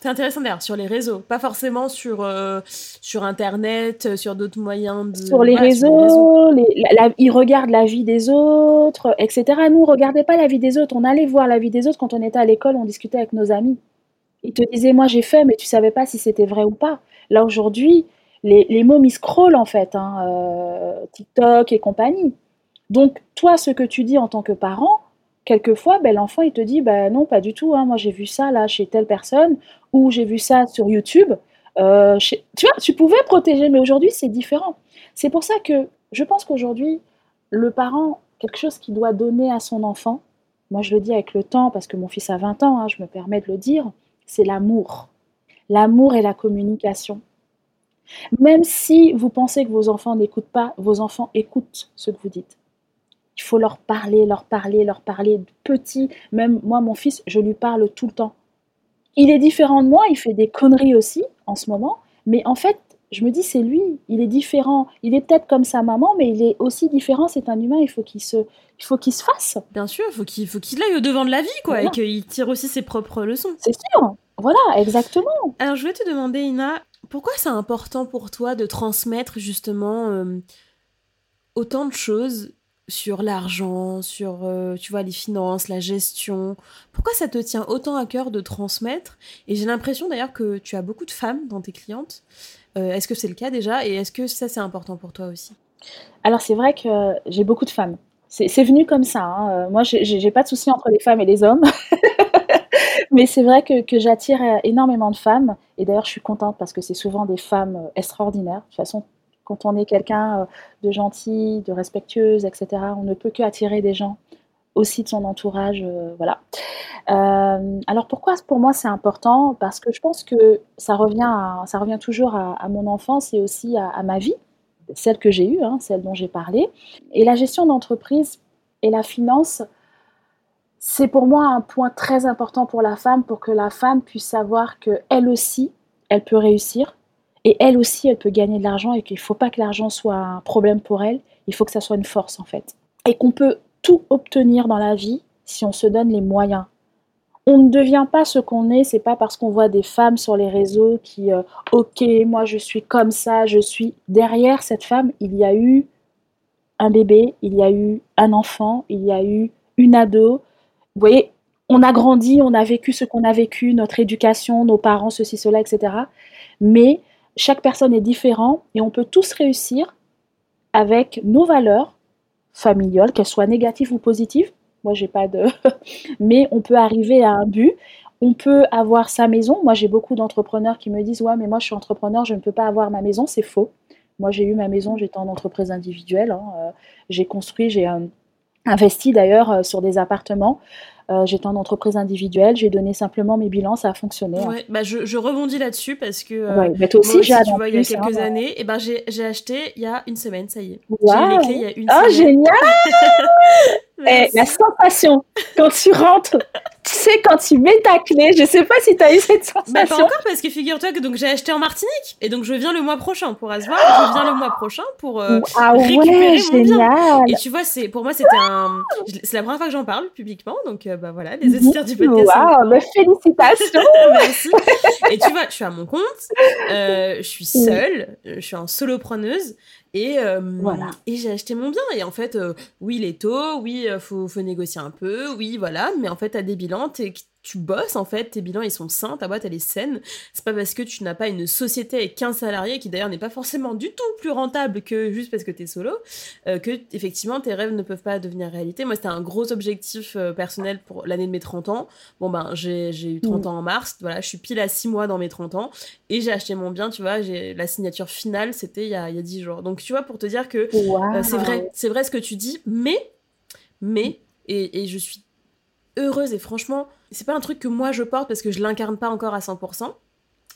C'est intéressant d'ailleurs sur les réseaux, pas forcément sur, euh, sur Internet, euh, sur d'autres moyens. De... Sur les réseaux, ils regardent la vie des autres, etc. Nous, on regardait pas la vie des autres. On allait voir la vie des autres quand on était à l'école, on discutait avec nos amis. Ils te disaient, moi j'ai fait, mais tu savais pas si c'était vrai ou pas. Là aujourd'hui, les, les mômes, ils scrollent en fait, hein, euh, TikTok et compagnie. Donc, toi, ce que tu dis en tant que parent, quelquefois, ben, l'enfant, il te dit, ben non, pas du tout, hein, moi j'ai vu ça là chez telle personne, ou j'ai vu ça sur YouTube. Euh, tu vois, tu pouvais protéger, mais aujourd'hui, c'est différent. C'est pour ça que je pense qu'aujourd'hui, le parent, quelque chose qu'il doit donner à son enfant, moi je le dis avec le temps, parce que mon fils a 20 ans, hein, je me permets de le dire, c'est l'amour. L'amour et la communication. Même si vous pensez que vos enfants n'écoutent pas, vos enfants écoutent ce que vous dites. Il faut leur parler, leur parler, leur parler. Petit, même moi, mon fils, je lui parle tout le temps. Il est différent de moi, il fait des conneries aussi en ce moment, mais en fait, je me dis, c'est lui, il est différent. Il est peut-être comme sa maman, mais il est aussi différent. C'est un humain, il faut qu'il se, il faut qu'il se fasse. Bien sûr, il faut qu'il, faut qu'il aille au devant de la vie, quoi, et qu'il tire aussi ses propres leçons. C'est sûr. Voilà, exactement. Alors, je vais te demander, Ina, pourquoi c'est important pour toi de transmettre justement euh, autant de choses sur l'argent, sur euh, tu vois les finances, la gestion. Pourquoi ça te tient autant à cœur de transmettre? Et j'ai l'impression d'ailleurs que tu as beaucoup de femmes dans tes clientes. Euh, est-ce que c'est le cas déjà? Et est-ce que ça c'est important pour toi aussi? Alors c'est vrai que j'ai beaucoup de femmes. C'est venu comme ça. Hein. Moi, j'ai pas de souci entre les femmes et les hommes. Mais c'est vrai que, que j'attire énormément de femmes. Et d'ailleurs, je suis contente parce que c'est souvent des femmes extraordinaires. De toute façon, quand on est quelqu'un euh, de gentil, de respectueuse, etc., on ne peut que attirer des gens aussi de son entourage, euh, voilà. Euh, alors pourquoi pour moi c'est important? Parce que je pense que ça revient, ça revient toujours à, mon enfance et aussi à, ma vie, celle que j'ai eue, hein, celle dont j'ai parlé. Et la gestion d'entreprise et la finance, c'est pour moi un point très important pour la femme, pour que la femme puisse savoir qu'elle aussi, elle peut réussir, et elle aussi, elle peut gagner de l'argent et qu'il ne faut pas que l'argent soit un problème pour elle. Il faut que ça soit une force en fait. Et qu'on peut tout obtenir dans la vie si on se donne les moyens. On ne devient pas ce qu'on est, c'est pas parce qu'on voit des femmes sur les réseaux qui, euh, ok, moi je suis comme ça, je suis. Derrière cette femme, il y a eu un bébé, il y a eu un enfant, il y a eu une ado. Vous voyez, on a grandi, on a vécu ce qu'on a vécu, notre éducation, nos parents, ceci, cela, etc. Mais chaque personne est différente et on peut tous réussir avec nos valeurs familiales, qu'elles soient négatives ou positives. Moi, j'ai pas de. mais on peut arriver à un but. On peut avoir sa maison. Moi, j'ai beaucoup d'entrepreneurs qui me disent Ouais, mais moi, je suis entrepreneur, je ne peux pas avoir ma maison. C'est faux. Moi, j'ai eu ma maison, j'étais en entreprise individuelle. Hein, euh, j'ai construit, j'ai euh, investi d'ailleurs euh, sur des appartements. Euh, j'étais en entreprise individuelle, j'ai donné simplement mes bilans, ça a fonctionné. Hein. Ouais, bah je, je, rebondis là-dessus parce que euh, ouais, toi aussi, j'ai tu vois, il y a quelques hein, années, et ben j'ai acheté il y a une semaine, ça y est. Wow. J'ai les clés il y a une oh, semaine. Oh génial Eh, la sensation quand tu rentres, tu sais, quand tu mets ta clé, je sais pas si tu as eu cette sensation. Bah, pas encore, parce que figure-toi que donc j'ai acheté en Martinique, et donc je viens le mois prochain pour Asvoir, je viens le mois prochain pour euh, ah récupérer mon bien. Et tu vois, c'est pour moi, c'était un. C'est la première fois que j'en parle publiquement, donc euh, bah voilà, les auditeurs du podcast. Waouh, bah, félicitations Merci. Et tu vois, je suis à mon compte, euh, je suis seule, je suis en solopreneuse, et, euh, voilà. et j'ai acheté mon bien. Et en fait, euh, oui, les taux, oui, il faut, faut, négocier un peu, oui, voilà. Mais en fait, t'as des bilans, tu bosses en fait, tes bilans ils sont sains, ta boîte elle est saine. C'est pas parce que tu n'as pas une société avec 15 salariés qui d'ailleurs n'est pas forcément du tout plus rentable que juste parce que t'es solo, euh, que effectivement tes rêves ne peuvent pas devenir réalité. Moi c'était un gros objectif euh, personnel pour l'année de mes 30 ans. Bon ben j'ai eu 30 mm. ans en mars, voilà, je suis pile à 6 mois dans mes 30 ans et j'ai acheté mon bien, tu vois, j'ai la signature finale c'était il y a, il y a 10 jours. Donc tu vois pour te dire que euh, c'est vrai, c'est vrai ce que tu dis, mais mais et, et je suis heureuse et franchement, c'est pas un truc que moi je porte parce que je l'incarne pas encore à 100%,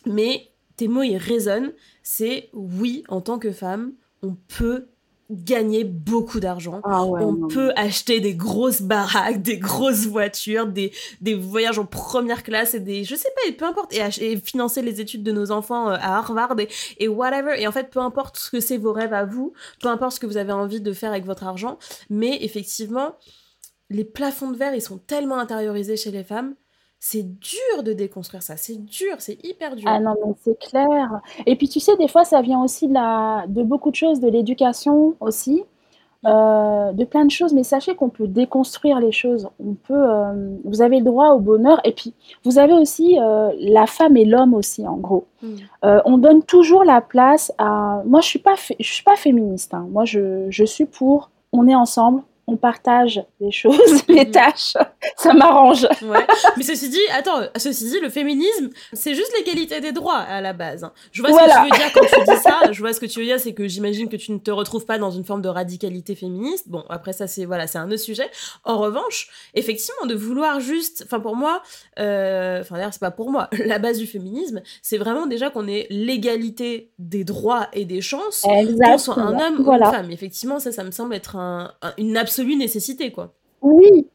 mais tes mots ils résonnent. C'est oui, en tant que femme, on peut gagner beaucoup d'argent. Ah on peut acheter des grosses baraques, des grosses voitures, des, des voyages en première classe et des, je sais pas, peu importe, et, financer les études de nos enfants euh, à Harvard et, et whatever. Et en fait, peu importe ce que c'est vos rêves à vous, peu importe ce que vous avez envie de faire avec votre argent, mais effectivement, les plafonds de verre, ils sont tellement intériorisés chez les femmes. C'est dur de déconstruire ça, c'est dur, c'est hyper dur. Ah non, mais c'est clair. Et puis tu sais, des fois, ça vient aussi de, la... de beaucoup de choses, de l'éducation aussi, euh, de plein de choses. Mais sachez qu'on peut déconstruire les choses. On peut, euh, vous avez le droit au bonheur. Et puis, vous avez aussi euh, la femme et l'homme aussi, en gros. Hmm. on donne toujours la place à. Moi, je suis pas, je suis pas féministe. Hein. Moi, je, je suis pour. On est ensemble, on partage les choses, les tâches, ça m'arrange. Ouais. Mais ceci dit, attends, ceci dit, le féminisme, c'est juste l'égalité des droits à la base. Je vois ce que tu veux dire quand tu dis ça. Je vois ce que tu veux dire, c'est que j'imagine que tu ne te retrouves pas dans une forme de radicalité féministe. Bon, après ça, c'est voilà, c'est un autre sujet. En revanche, effectivement, de vouloir juste, enfin pour moi, euh... enfin d'ailleurs c'est pas pour moi, la base du féminisme, c'est vraiment déjà qu'on ait l'égalité des droits et des chances, qu'on soit un homme ou une femme. Effectivement, ça, ça me semble être un, une absolue nécessité, quoi. Oui,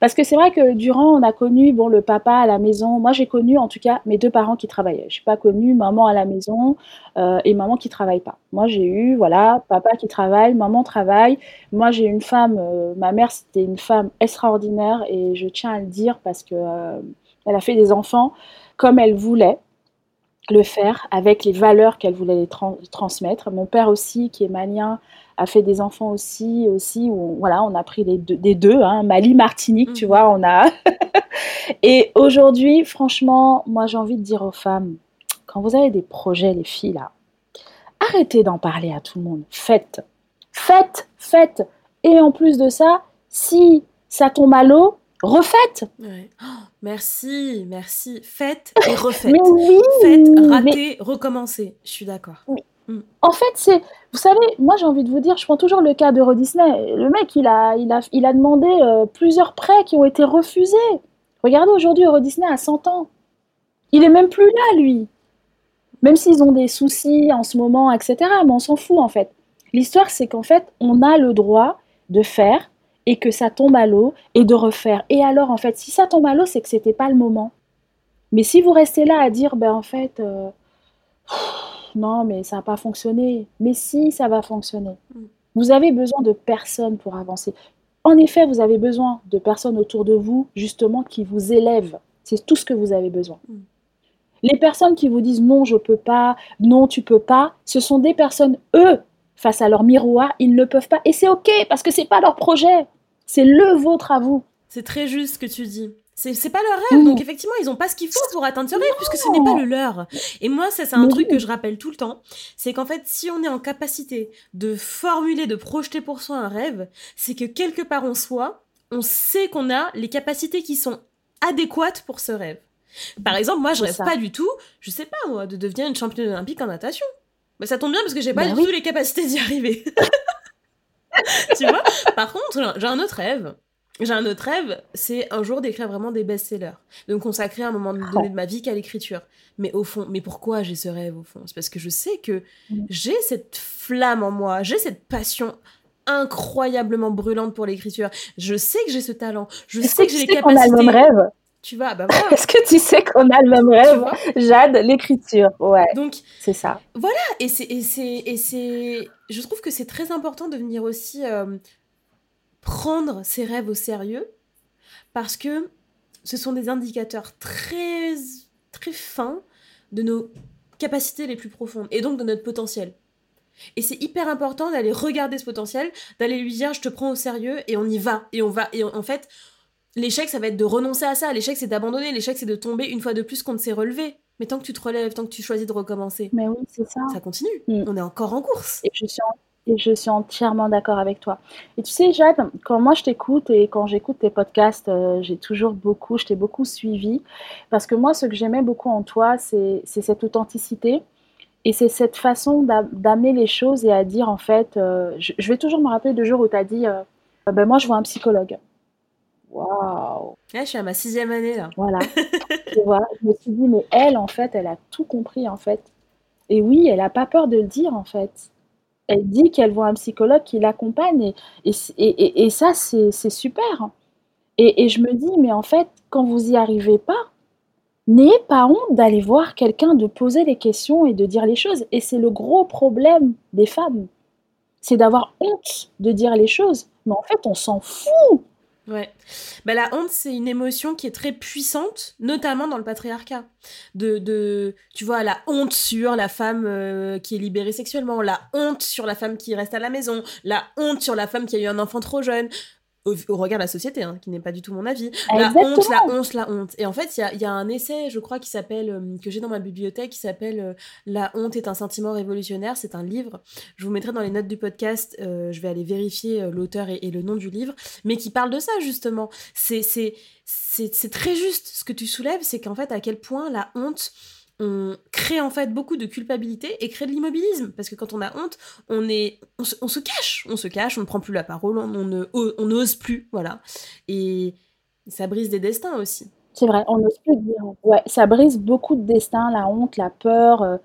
parce que c'est vrai que durant, on a connu bon le papa à la maison. Moi, j'ai connu en tout cas mes deux parents qui travaillaient. Je n'ai pas connu maman à la maison euh, et maman qui travaille pas. Moi, j'ai eu voilà papa qui travaille, maman travaille. Moi, j'ai une femme. Euh, ma mère, c'était une femme extraordinaire et je tiens à le dire parce que euh, elle a fait des enfants comme elle voulait. Le faire avec les valeurs qu'elle voulait les transmettre. Mon père aussi, qui est malien, a fait des enfants aussi, aussi où voilà, on a pris les deux, des deux, hein, Mali, Martinique, tu mmh. vois, on a. et aujourd'hui, franchement, moi j'ai envie de dire aux femmes, quand vous avez des projets, les filles là, arrêtez d'en parler à tout le monde. Faites, faites, faites. Et en plus de ça, si ça tombe à l'eau, refaites. Oh, merci, merci. Faites et refaites. Faites, ratez, recommencez. Je suis d'accord. Mm. En fait, c'est, vous savez, moi j'ai envie de vous dire, je prends toujours le cas d'Euro Disney. Le mec, il a, il a, il a demandé euh, plusieurs prêts qui ont été refusés. Regardez aujourd'hui, Euro Disney a 100 ans. Il est même plus là, lui. Même s'ils ont des soucis en ce moment, etc. Mais on s'en fout en fait. L'histoire, c'est qu'en fait, on a le droit de faire et que ça tombe à l'eau et de refaire. Et alors, en fait, si ça tombe à l'eau, c'est que c'était pas le moment. Mais si vous restez là à dire, ben en fait, euh, non, mais ça n'a pas fonctionné. Mais si, ça va fonctionner. Mm. Vous avez besoin de personnes pour avancer. En effet, vous avez besoin de personnes autour de vous, justement, qui vous élèvent. C'est tout ce que vous avez besoin. Mm. Les personnes qui vous disent non, je peux pas, non, tu peux pas, ce sont des personnes, eux, face à leur miroir, ils ne peuvent pas. Et c'est OK, parce que c'est pas leur projet. C'est le vôtre à vous. C'est très juste ce que tu dis. C'est pas leur rêve. Donc, effectivement, ils ont pas ce qu'il faut pour atteindre ce rêve, puisque ce n'est pas le leur. Et moi, ça, c'est un truc que je rappelle tout le temps. C'est qu'en fait, si on est en capacité de formuler, de projeter pour soi un rêve, c'est que quelque part en soi, on sait qu'on a les capacités qui sont adéquates pour ce rêve. Par exemple, moi, je rêve pas du tout, je sais pas moi, de devenir une championne olympique en natation. Mais ça tombe bien parce que j'ai pas bah du tout les capacités d'y arriver. tu vois? Par contre, j'ai un autre rêve. J'ai un autre rêve, c'est un jour d'écrire vraiment des best-sellers, de me consacrer à un moment donné de ma vie qu'à l'écriture. Mais au fond, mais pourquoi j'ai ce rêve au fond? C'est parce que je sais que mm. j'ai cette flamme en moi, j'ai cette passion incroyablement brûlante pour l'écriture. Je sais que j'ai ce talent, je sais que, j'ai les capacités. On a le même rêve? Tu vas, bah voilà. Est-ce que tu sais qu'on a le même rêve? Jade, l'écriture, ouais. Donc c'est ça. Voilà, et c'est et c'est et c'est. Je trouve que c'est très important de venir aussi euh, prendre ses rêves au sérieux parce que ce sont des indicateurs très, très fins de nos capacités les plus profondes et donc de notre potentiel. Et c'est hyper important d'aller regarder ce potentiel, d'aller lui dire je te prends au sérieux et on y va. Et on va. Et en fait, l'échec, ça va être de renoncer à ça. L'échec, c'est d'abandonner. L'échec, c'est de tomber une fois de plus qu'on ne s'est relevé. Mais tant que tu te relèves, tant que tu choisis de recommencer. Mais oui, c'est ça. Ça continue. Mm. On est encore en course. Et je suis et je suis entièrement d'accord avec toi. Et tu sais, Jade, quand moi je t'écoute et quand j'écoute tes podcasts, euh, j'ai toujours beaucoup, je t'ai beaucoup suivi. Parce que moi, ce que j'aimais beaucoup en toi, c'est cette authenticité. Et c'est cette façon d'amener les choses et à dire, en fait, euh, je, vais toujours me rappeler de jour où tu as dit, euh, ben moi, je vois un psychologue. Waouh Je suis à ma sixième année, là. Voilà. tu vois, je me suis dit, mais elle, en fait, elle a tout compris, en fait. Et oui, elle n'a pas peur de le dire, en fait elle dit qu'elle voit un psychologue qui l'accompagne et, et, et, ça, c'est super. Et, je me dis, mais en fait, quand vous y arrivez pas, n'ayez pas honte d'aller voir quelqu'un, de poser les questions et de dire les choses. Et c'est le gros problème des femmes. C'est d'avoir honte de dire les choses. Mais en fait, on s'en fout. Ouais. Bah, la honte, c'est une émotion qui est très puissante, notamment dans le patriarcat. De, de tu vois, la honte sur la femme euh, qui est libérée sexuellement, la honte sur la femme qui reste à la maison, la honte sur la femme qui a eu un enfant trop jeune, au, regard de la société, hein, qui n'est pas du tout mon avis. La honte, la honte, la honte. Et en fait, il y a, un essai, je crois, qui s'appelle, euh, que j'ai dans ma bibliothèque, qui s'appelle euh, La honte est un sentiment révolutionnaire. C'est un livre. Je vous mettrai dans les notes du podcast. Euh, je vais aller vérifier l'auteur et, et, le nom du livre, mais qui parle de ça justement. C'est c'est très juste ce que tu soulèves, c'est qu'en fait, à quel point la honte on crée en fait beaucoup de culpabilité et crée de l'immobilisme. Parce que quand on a honte, on, est, on, se, cache, on se cache, on ne prend plus la parole, on, on n'ose plus, voilà. Et ça brise des destins aussi. C'est vrai, on n'ose plus dire. Ouais, ça brise beaucoup de destins, la honte, la peur, euh,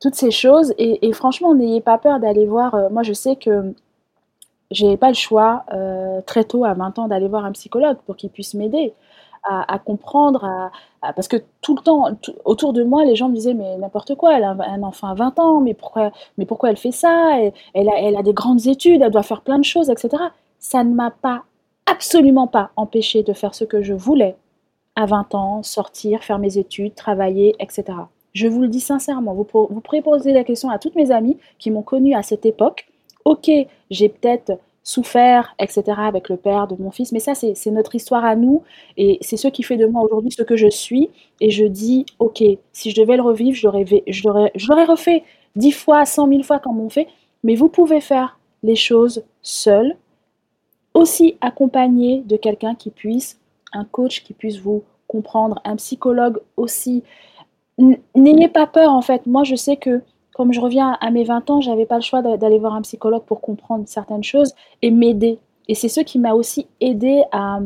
toutes ces choses. Et, franchement, n'ayez pas peur d'aller voir. Euh, moi, je sais que j'ai pas le choix euh, très tôt, à 20 ans, d'aller voir un psychologue pour qu'il puisse m'aider à, comprendre, parce que tout le temps, autour de moi, les gens me disaient, mais n'importe quoi, elle a un, enfant à 20 ans, mais pourquoi, mais pourquoi elle fait ça? Elle, a, elle a des grandes études, elle doit faire plein de choses, etc. Ça ne m'a pas, absolument pas empêché de faire ce que je voulais à 20 ans, sortir, faire mes études, travailler, etc. Je vous le dis sincèrement. Vous, vous pourrez poser la question à toutes mes amies qui m'ont connue à cette époque. Ok, j'ai peut-être souffert, etc., avec le père de mon fils. Mais ça, c'est notre histoire à nous. Et c'est ce qui fait de moi aujourd'hui ce que je suis. Et je dis, OK, si je devais le revivre, je l'aurais refait dix fois, cent mille fois comme on fait. Mais vous pouvez faire les choses seul, aussi accompagné de quelqu'un qui puisse, un coach qui puisse vous comprendre, un psychologue aussi. N'ayez pas peur, en fait. Moi, je sais que comme je reviens à mes 20 ans, j'avais pas le choix d'aller voir un psychologue pour comprendre certaines choses et m'aider. Et c'est ce qui m'a aussi aidé à,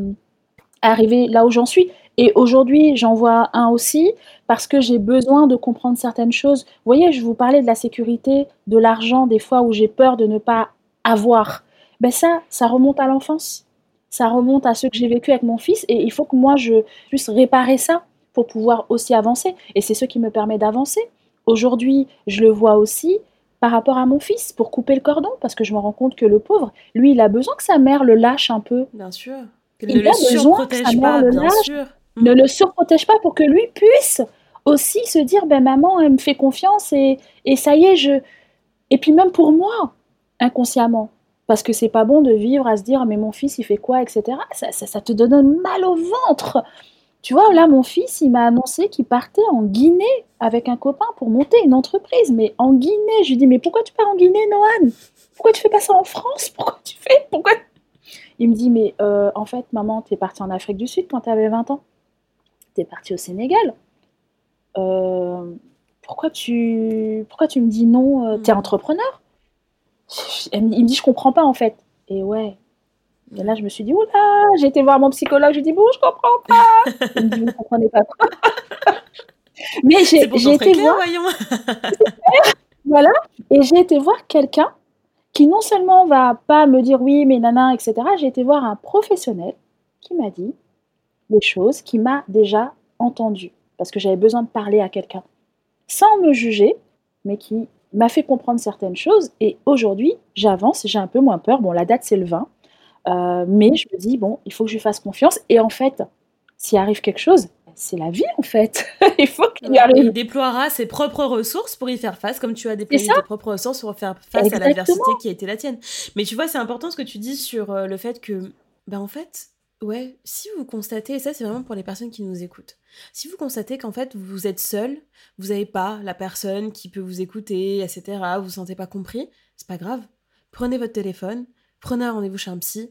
arriver là où j'en suis. Et aujourd'hui, j'en vois un aussi parce que j'ai besoin de comprendre certaines choses. Vous voyez, je vous parlais de la sécurité, de l'argent, des fois où j'ai peur de ne pas avoir. Ben ça, ça remonte à l'enfance. Ça remonte à ce que j'ai vécu avec mon fils et il faut que moi, je puisse réparer ça pour pouvoir aussi avancer. Et c'est ce qui me permet d'avancer. Aujourd'hui, je le vois aussi par rapport à mon fils pour couper le cordon parce que je me rends compte que le pauvre, lui, il a besoin que sa mère le lâche un peu. Bien sûr. il a besoin que sa mère le lâche. Ne le surprotège pas pour que lui puisse aussi se dire ben maman elle me fait confiance et, et ça y est je et puis même pour moi inconsciemment parce que c'est pas bon de vivre à se dire mais mon fils il fait quoi etc ça, ça, ça te donne mal au ventre tu vois, là, mon fils, il m'a annoncé qu'il partait en Guinée avec un copain pour monter une entreprise. Mais en Guinée, je lui dis, mais pourquoi tu pars en Guinée, Noan Pourquoi tu fais pas ça en France? Pourquoi tu fais Pourquoi? Il me dit, mais euh, en fait, maman, tu es partie en Afrique du Sud quand tu avais 20 ans. Tu es partie au Sénégal. Euh, pourquoi, tu, pourquoi tu me dis non? Euh, Tu es hmm. entrepreneur? Il me dit, je comprends pas en fait. Et ouais, et là, je me suis dit, oula, j'ai été voir mon psychologue, je lui ai dit, bon, je comprends pas. Il me dit, vous ne comprenez pas Mais j'ai été voir. voilà. Et j'ai été voir quelqu'un qui non seulement va pas me dire oui, mais nana, etc. J'ai été voir un professionnel qui m'a dit des choses, qui m'a déjà entendu. Parce que j'avais besoin de parler à quelqu'un. Sans me juger, mais qui m'a fait comprendre certaines choses. Et aujourd'hui, j'avance, j'ai un peu moins peur. Bon, la date, c'est le 20. Euh, mais je me dis, bon, il faut que je lui fasse confiance. Et en fait, s'il arrive quelque chose, c'est la vie en fait. il faut qu'il y arrive. Il déploiera ses propres ressources pour y faire face, comme tu as déployé tes propres ressources pour faire face à l'adversité qui a été la tienne. Mais tu vois, c'est important ce que tu dis sur euh, le fait que, ben en fait, ouais, si vous constatez, et ça c'est vraiment pour les personnes qui nous écoutent, si vous constatez qu'en fait vous êtes seul, vous n'avez pas la personne qui peut vous écouter, etc., vous vous sentez pas compris, c'est pas grave. Prenez votre téléphone, prenez un rendez-vous chez un psy,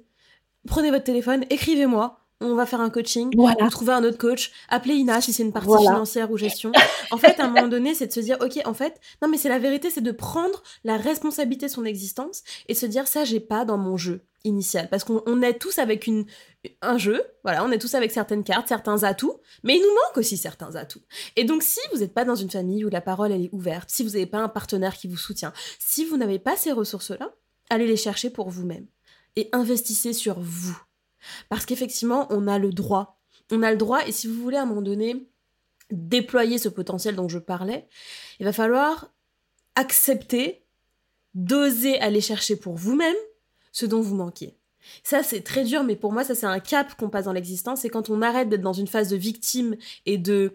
prenez votre téléphone, écrivez-moi, on va faire un coaching, voilà. trouver un autre coach, appelez Ina si c'est une partie financière ou gestion. En fait, à un moment donné, c'est de se dire, ok, en fait, non mais c'est la vérité, c'est de prendre la responsabilité de son existence et se dire, ça, j'ai pas dans mon jeu initial. Parce qu'on est tous avec une, un jeu, voilà, on est tous avec certaines cartes, certains atouts, mais il nous manque aussi certains atouts. Et donc, si vous n'êtes pas dans une famille où la parole, elle est ouverte, si vous n'avez pas un partenaire qui vous soutient, si vous n'avez pas ces ressources-là, allez les chercher pour vous-même et investissez sur vous. Parce qu'effectivement, on a le droit. On a le droit, et si vous voulez à un moment donné déployer ce potentiel dont je parlais, il va falloir accepter d'oser aller chercher pour vous-même ce dont vous manquiez. Ça, c'est très dur, mais pour moi, ça, c'est un cap qu'on passe dans l'existence. C'est quand on arrête d'être dans une phase de victime et de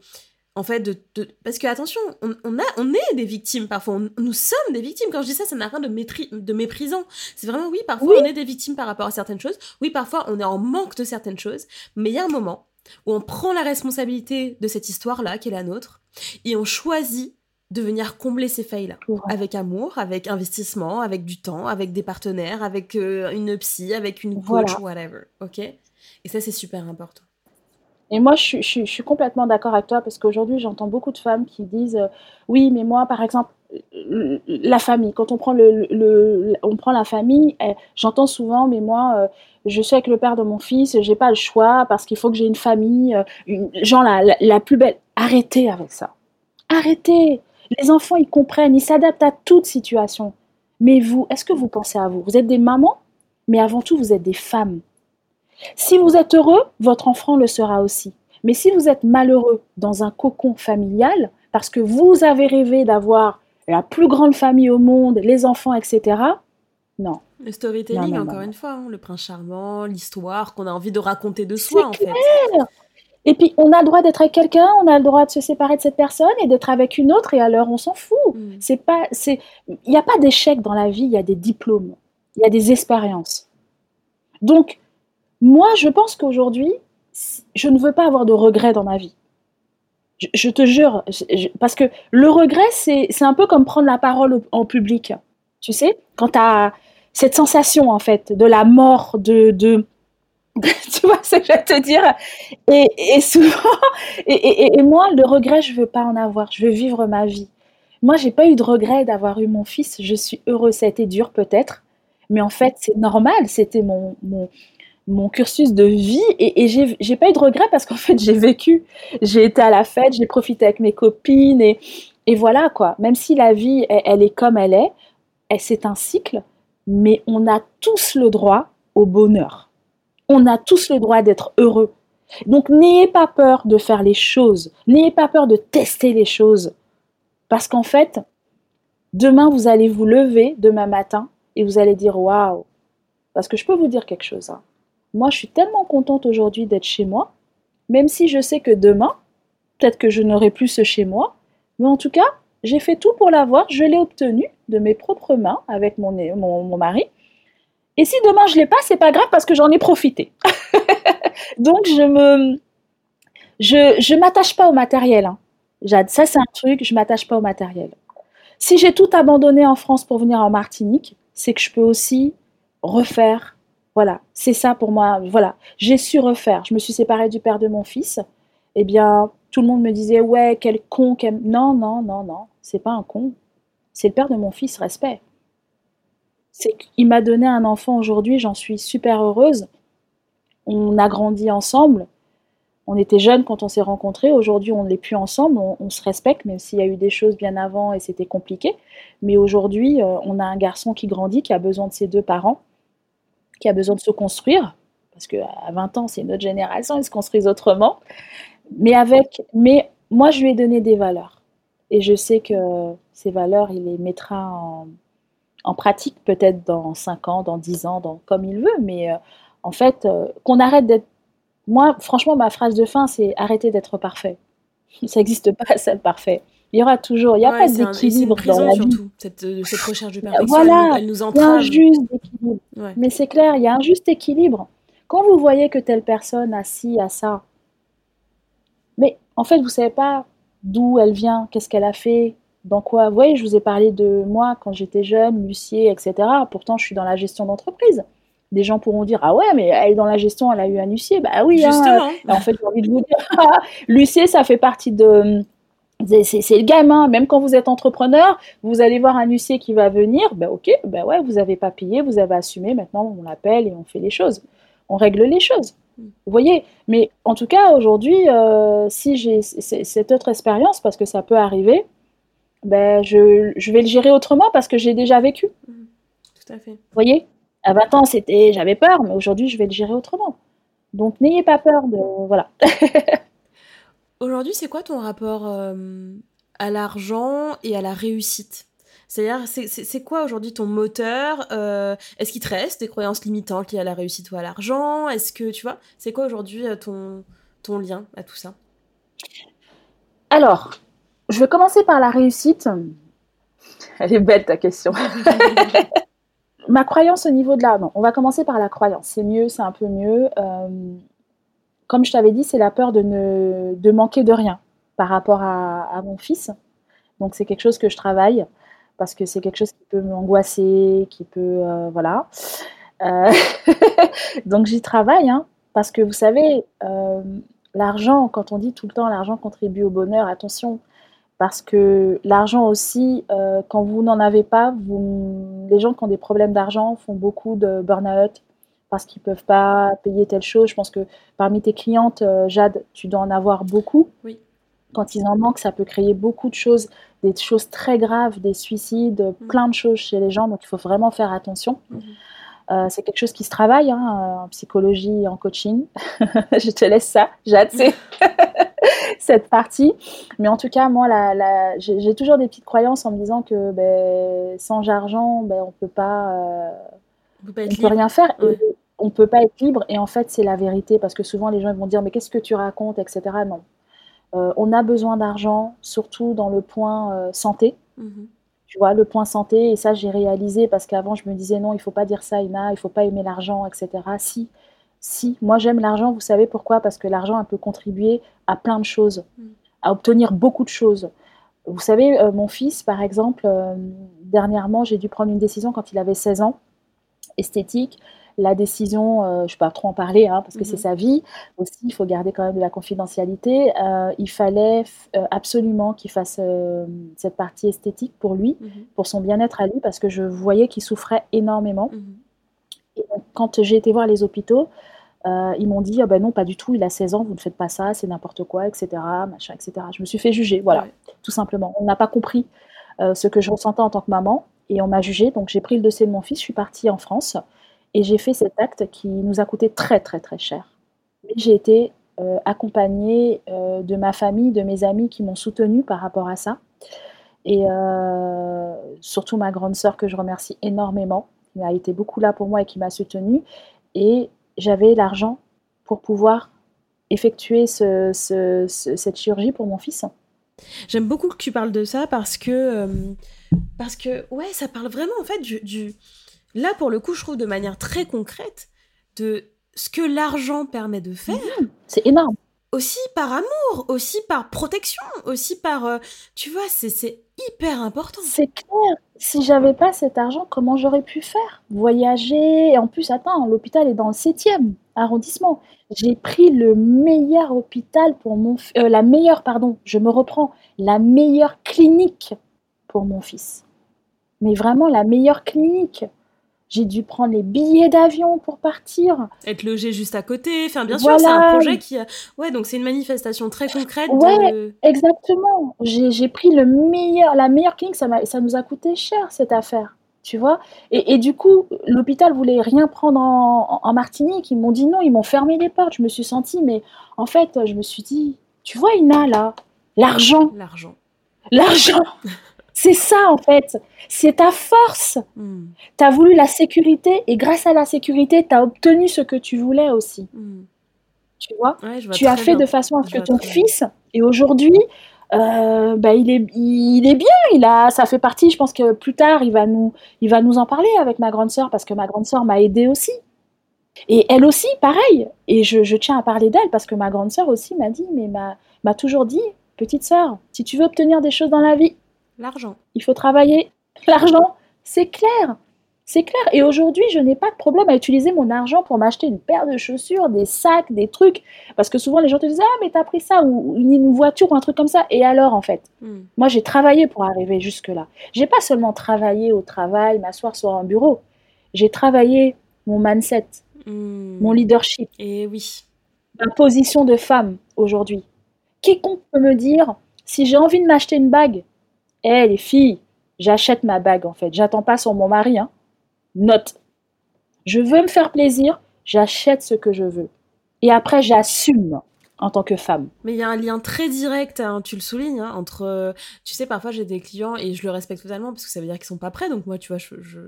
en fait, de, parce que attention, on, a, on est des victimes parfois, nous sommes des victimes. Quand je dis ça, ça n'a rien de, de méprisant. C'est vraiment oui, parfois on est des victimes par rapport à certaines choses. Oui, parfois on est en manque de certaines choses. Mais il y a un moment où on prend la responsabilité de cette histoire-là, qui est la nôtre, et on choisit de venir combler ces failles-là. Avec amour, avec investissement, avec du temps, avec des partenaires, avec euh, une psy, avec une coach, whatever. Ok? Et ça, c'est super important. Et moi, je, suis complètement d'accord avec toi parce qu'aujourd'hui, j'entends beaucoup de femmes qui disent euh, Oui, mais moi, par exemple, la famille, quand on prend, le, on prend la famille, eh, j'entends souvent Mais moi, euh, je suis avec le père de mon fils, j'ai pas le choix parce qu'il faut que j'ai une famille, euh, une, genre la, la, plus belle. Arrêtez avec ça. Arrêtez. Les enfants, ils comprennent, ils s'adaptent à toute situation. Mais vous, est-ce que vous pensez à vous? Vous êtes des mamans, mais avant tout, vous êtes des femmes. Si vous êtes heureux, votre enfant le sera aussi. Mais si vous êtes malheureux dans un cocon familial, parce que vous avez rêvé d'avoir la plus grande famille au monde, les enfants, etc., non. Le storytelling, encore une fois, hein, le prince charmant, l'histoire qu'on a envie de raconter de soi, en fait. Et puis, on a le droit d'être avec quelqu'un, on a le droit de se séparer de cette personne et d'être avec une autre, et alors on s'en fout. Mm. C'est pas, c'est, il n'y a pas d'échec dans la vie, il y a des diplômes, il y a des expériences. Donc, moi, je pense qu'aujourd'hui, je ne veux pas avoir de regrets dans ma vie. Je, te jure, parce que le regret, c'est, un peu comme prendre la parole en public. Tu sais, quand tu as cette sensation, en fait, de la mort, de, de tu vois ce que je vais te dire? Et, souvent, et, moi, le regret, je veux pas en avoir. Je veux vivre ma vie. Moi, j'ai pas eu de regret d'avoir eu mon fils. Je suis heureuse. Ça a été dur peut-être, mais en fait, c'est normal. C'était mon, mon, cursus de vie et, j'ai pas eu de regret parce qu'en fait, j'ai vécu. J'ai été à la fête, j'ai profité avec mes copines et, et voilà quoi. Même si la vie, elle est comme elle est, c'est un cycle, mais on a tous le droit au bonheur on a tous le droit d'être heureux. Donc n'ayez pas peur de faire les choses, n'ayez pas peur de tester les choses. Parce qu'en fait, demain, vous allez vous lever, demain matin, et vous allez dire waouh. Parce que je peux vous dire quelque chose. Hein. Moi, je suis tellement contente aujourd'hui d'être chez moi, même si je sais que demain, peut-être que je n'aurai plus ce chez moi, mais en tout cas, j'ai fait tout pour l'avoir, je l'ai obtenu de mes propres mains avec mon, mon, mari. Et si demain je l'ai pas, c'est pas grave parce que j'en ai profité. Donc je me, je, je m'attache pas au matériel. Hein. Ça c'est un truc, je m'attache pas au matériel. Si j'ai tout abandonné en France pour venir en Martinique, c'est que je peux aussi refaire. Voilà, c'est ça pour moi. Voilà, j'ai su refaire. Je me suis séparée du père de mon fils. Eh bien, tout le monde me disait ouais, quel con. Quel... Non, non, non, non, c'est pas un con. C'est le père de mon fils, respect c'est m'a donné un enfant aujourd'hui, j'en suis super heureuse. On a grandi ensemble. On était jeunes quand on s'est rencontrés. Aujourd'hui, on n'est plus ensemble. On, se respecte, même s'il y a eu des choses bien avant et c'était compliqué. Mais aujourd'hui, euh, on a un garçon qui grandit, qui a besoin de ses deux parents, qui a besoin de se construire. Parce qu'à 20 ans, c'est notre génération, ils se construisent autrement. Mais, avec, mais moi, je lui ai donné des valeurs. Et je sais que ces valeurs, il les mettra en, en pratique peut-être dans 5 ans, dans 10 ans, dans, comme il veut, mais euh, en fait, euh, qu'on arrête d'être... Moi, franchement, ma phrase de fin, c'est arrêter d'être parfait. Ça n'existe pas, ça, le parfait. Il y aura toujours, il n'y a pas d'équilibre dans la vie. cette, euh, cette recherche du perfection, voilà, elle, nous entrave. Il y a un juste équilibre. Mais c'est clair, il y a un juste équilibre. Quand vous voyez que telle personne a ci, a ça, mais en fait, vous ne savez pas d'où elle vient, qu'est-ce qu'elle a fait, dans quoi Vous voyez, je vous ai parlé de moi quand j'étais jeune, Lucier, etc. Pourtant, je suis dans la gestion d'entreprise. Des gens pourront dire Ah ouais, mais elle est dans la gestion, elle a eu un huissier. Bah oui, hein. Justement. en fait, j'ai envie de vous dire ah, Lucier, ça fait partie de. C'est le gamin, même quand vous êtes entrepreneur, vous allez voir un huissier qui va venir, ben ok, ben ouais, vous n'avez pas payé, vous avez assumé, maintenant on l'appelle et on fait les choses. On règle les choses. Vous voyez? Mais en tout cas, aujourd'hui, euh, si j'ai cette autre expérience, parce que ça peut arriver, ben, je, je, vais le gérer autrement parce que j'ai déjà vécu. Mmh. Tout à fait. Vous voyez? À 20 ans, c'était, j'avais peur, mais aujourd'hui, je vais le gérer autrement. Donc, n'ayez pas peur de. Voilà. aujourd'hui, c'est quoi ton rapport euh, à l'argent et à la réussite? C'est-à-dire, c'est quoi aujourd'hui ton moteur euh, Est-ce qu'il te reste des croyances limitantes liées à la réussite ou à l'argent? Est-ce que, tu vois, c'est quoi aujourd'hui euh, ton, ton lien à tout ça? Alors, je vais commencer par la réussite. Elle est belle ta question. Ma croyance au niveau de la... Non, on va commencer par la croyance. C'est mieux, c'est un peu mieux. Euh, comme je t'avais dit, c'est la peur de, ne, de manquer de rien par rapport à, mon fils. Donc c'est quelque chose que je travaille parce que c'est quelque chose qui peut m'angoisser, qui peut... Euh, voilà. Euh, donc j'y travaille, hein, parce que vous savez, l'argent, quand on dit tout le temps l'argent contribue au bonheur, attention, parce que l'argent aussi, euh, quand vous n'en avez pas, vous, les gens qui ont des problèmes d'argent font beaucoup de burn-out parce qu'ils ne peuvent pas payer telle chose. Je pense que parmi tes clientes, euh, Jade, tu dois en avoir beaucoup. Oui. Quand ils en manquent, ça peut créer beaucoup de choses, des choses très graves, des suicides, mm. plein de choses chez les gens. Donc il faut vraiment faire attention. Mm-hmm. Euh, c'est quelque chose qui se travaille hein, en psychologie et en coaching. je te laisse ça, Jade, c'est cette partie. Mais en tout cas, moi, la, j'ai toujours des petites croyances en me disant que ben, sans argent, ben, on peut pas, euh, on peut, rien faire. on peut pas être libre et en fait, c'est la vérité parce que souvent les gens vont dire: «Mais qu'est-ce que tu racontes?» etc. Non. Heu, on a besoin d'argent, surtout dans le point, heu, santé. Mmh Tu vois? Le point santé et ça, j'ai réalisé parce qu'avant je me disais: «Non, il faut pas dire ça Ina, il faut pas aimer l'argent et cetera». Si, si, moi j'aime l'argent, vous savez pourquoi? Parce que l'argent, elle peut contribuer à plein de choses, Mmh. à obtenir beaucoup de choses. Vous savez, heu, mon fils, par exemple, dernièrement, j'ai dû prendre une décision quand il avait 16 ans, esthétique. La décision, heu, je ne vais pas trop en parler, hein, parce que c'est sa vie. Aussi, il faut garder quand même de la confidentialité. Heu, il fallait heu, absolument qu'il fasse, cette partie esthétique pour lui, Mmh pour son bien-être à lui, parce que je voyais qu'il souffrait énormément Mmh et donc quand j'ai été voir les hôpitaux, ils m'ont dit: «Ah bah non, pas du tout, il a 16 ans, vous ne faites pas ça, c'est n'importe quoi et cetera, machin et cetera». Je me suis fait juger, voilà, Ouais. tout simplement. On n'a pas compris, ce que je ressentais en tant que maman et on m'a jugée, donc j'ai pris le dossier de mon fils, je suis partie en France et j'ai fait cet acte qui nous a coûté très, très, très cher. Mais j'ai été, heu, accompagnée, heu, de ma famille, de mes amis qui m'ont soutenue par rapport à ça et heu, surtout ma grande sœur que je remercie énormément, qui a été beaucoup là pour moi et qui m'a soutenue et j'avais l'argent pour pouvoir effectuer ce ce ce cette chirurgie pour mon fils. J'aime beaucoup que tu parles de ça parce que, hem, parce que ouais, ça parle vraiment en fait du du là pour le coup, je trouve de manière très concrète de ce que l'argent permet de faire, C'est énorme. aussi par amour, aussi par protection, aussi par, heu, tu vois? C'est c'est hyper important. C'est clair. Si j'avais pas cet argent, comment j'aurais pu faire? Voyager et en plus, attends, l'hôpital est dans le 7e arrondissement. J'ai pris le meilleur hôpital pour mon f heu, la meilleure pardon, je me reprends, la meilleure clinique pour mon fils. Mais vraiment la meilleure clinique. J'ai dû prendre les billets d'avion pour partir. Être logé juste à côté, enfin bien sûr, c'est un Voilà. projet qui a ouais, donc c'est une manifestation très concrète Ouais, de exactement. J'ai j'ai pris le meilleur la meilleure clinique, ça m'a ça nous a coûté cher cette affaire, tu vois? Et et du coup, l'hôpital voulait rien prendre en Martinique. Ils m'ont dit: «Non», ils m'ont fermé les portes. Je me suis sentie mais en fait, je me suis dit: «Tu vois Ina là, l'argent, l'argent. l'argent, c'est ça en fait, c'est ta force. Mmh. Tu as voulu la sécurité et grâce à la sécurité, tu as obtenu ce que tu voulais aussi». Mmh. Tu vois? Ouais, je vois Tu as fait bien. de façon à ce Je que ton bien. fils et aujourd'hui, heu, bah, il est il est bien, il a ça fait partie je pense que plus tard, il va nous il va nous en parler avec ma grande sœur parce que ma grande sœur m'a aidée aussi et elle aussi pareil et je je tiens à parler d'elle parce que ma grande sœur aussi m'a dit mais m'a m'a toujours dit: «Petite sœur, si tu veux obtenir des choses dans la vie, L'argent. il faut travailler. L'argent, c'est clair, c'est clair et aujourd'hui, je n'ai pas de problème à utiliser mon argent pour m'acheter une paire de chaussures, des sacs, des trucs parce que souvent les gens te disent: «Ah mais tu as pris ça» ou une voiture ou un truc comme ça et alors en fait? Mmh. Moi, j'ai travaillé pour arriver jusque-là. J'ai pas seulement travaillé au travail, m'asseoir sur un bureau. J'ai travaillé mon mindset, Mmh. mon leadership, Et oui. ma position de femme aujourd'hui. Quiconque peut me dire si j'ai envie de m'acheter une bague, eh les filles, j'achète ma bague en fait. J'attends pas sur mon mari, hein. Note. Je veux me faire plaisir, j'achète ce que je veux. Et après, j'assume en tant que femme. Mais il y a un lien très direct, hein, tu le soulignes, hein, entre. euh, Tu sais, parfois j'ai des clients et je le respecte totalement parce que ça veut dire qu'ils sont pas prêts. Donc moi, tu vois, je, je,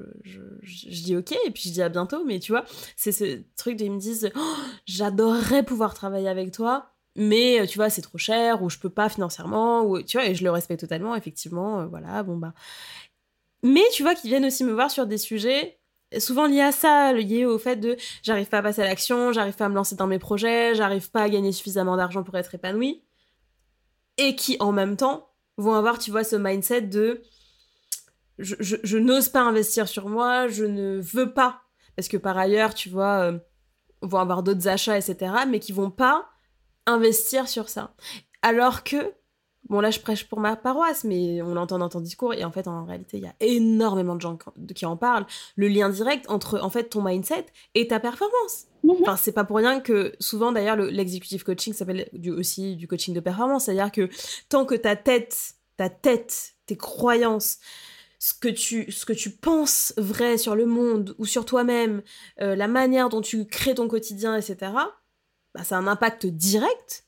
je, dis ok et puis je dis à bientôt. Mais tu vois, c'est ce truc ils me disent Oh, j'adorerais pouvoir travailler avec toi. Mais euh, tu vois, c'est trop cher ou je peux pas financièrement ou tu vois et je le respecte totalement effectivement. euh, voilà, bon bah. Mais tu vois qu'ils viennent aussi me voir sur des sujets souvent liés à ça, liés au fait de j'arrive pas à passer à l'action, j'arrive pas à me lancer dans mes projets, j'arrive pas à gagner suffisamment d'argent pour être épanouie. Et qui en même temps vont avoir, tu vois, ce mindset de je, je- je n'ose pas investir sur moi, je ne veux pas. Parce que par ailleurs, tu vois, euh, vont avoir d'autres achats, etc. Mais qui vont pas investir sur ça. Alors que, bon là je prêche pour ma paroisse, mais on l'entend dans ton discours, et en fait en réalité il y a énormément de gens qui- en parlent, le lien direct entre en fait ton mindset et ta performance. Mhm. Enfin, c'est pas pour rien que souvent d'ailleurs le- l'executive coaching s'appelle du, aussi du coaching de performance, c'est-à-dire que tant que ta tête, ta tête, tes croyances, ce que tu, ce que tu penses vrai sur le monde ou sur toi-même, euh, la manière dont tu crées ton quotidien, etc., bah, ça a un impact direct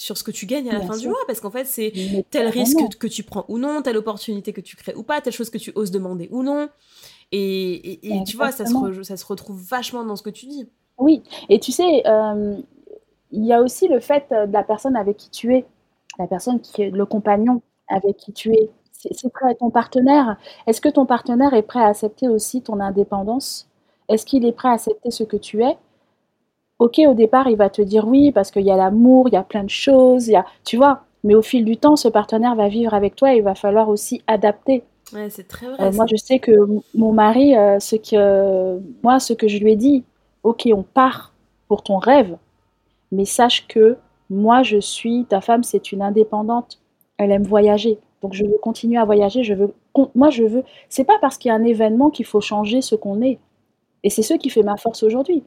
sur ce que tu gagnes à la Bien fin du mois, parce qu'en fait, c'est tel risque que tu prends ou non, telle opportunité que tu crées ou pas, telle chose que tu oses demander ou non. Et, et, tu vois, ça se, ça se retrouve vachement dans ce que tu dis. Oui, et tu sais, euh, il y a aussi le fait de la personne avec qui tu es, la personne qui est le compagnon avec qui tu es. C'est prêt à ton partenaire. Est-ce que ton partenaire est prêt à accepter aussi ton indépendance? Est-ce qu'il est prêt à accepter ce que tu es? Ok, au départ, il va te dire oui parce qu'il y a l'amour, il y a plein de choses, il y a, tu vois. Mais au fil du temps, ce partenaire va vivre avec toi et il va falloir aussi adapter. Ouais, c'est très vrai. Euh, moi, je sais que mon mari, euh, ce que moi, ce que je lui ai dit, ok, on part pour ton rêve, mais sache que moi, je suis ta femme, c'est une indépendante. Elle aime voyager, donc je veux continuer à voyager. Je veux, moi, je veux. C'est pas parce qu'il y a un événement qu'il faut changer ce qu'on est, et c'est ce qui fait ma force aujourd'hui.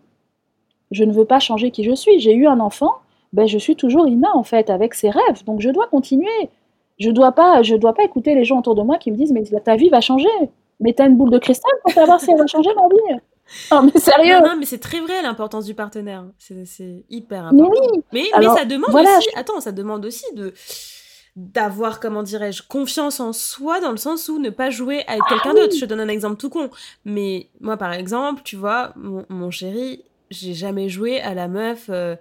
Je ne veux pas changer qui je suis. J'ai eu un enfant, ben je suis toujours Ina en fait avec ses rêves, donc je dois continuer. Je dois pas, je dois pas écouter les gens autour de moi qui me disent mais ta vie va changer. Mais t'as une boule de cristal pour savoir si elle va changer ma vie. Non, mais sérieux. Non, mais c'est très vrai l'importance du partenaire. C'est hyper important. Mais, mais, ça demande aussi. Attends, ça demande aussi de d'avoir, comment dirais-je, confiance en soi dans le sens où ne pas jouer avec quelqu'un ah d'autre. Je te donne un exemple tout con. Mais moi, par exemple, tu vois, mon, chéri, j'ai jamais joué à la meuf. Euh,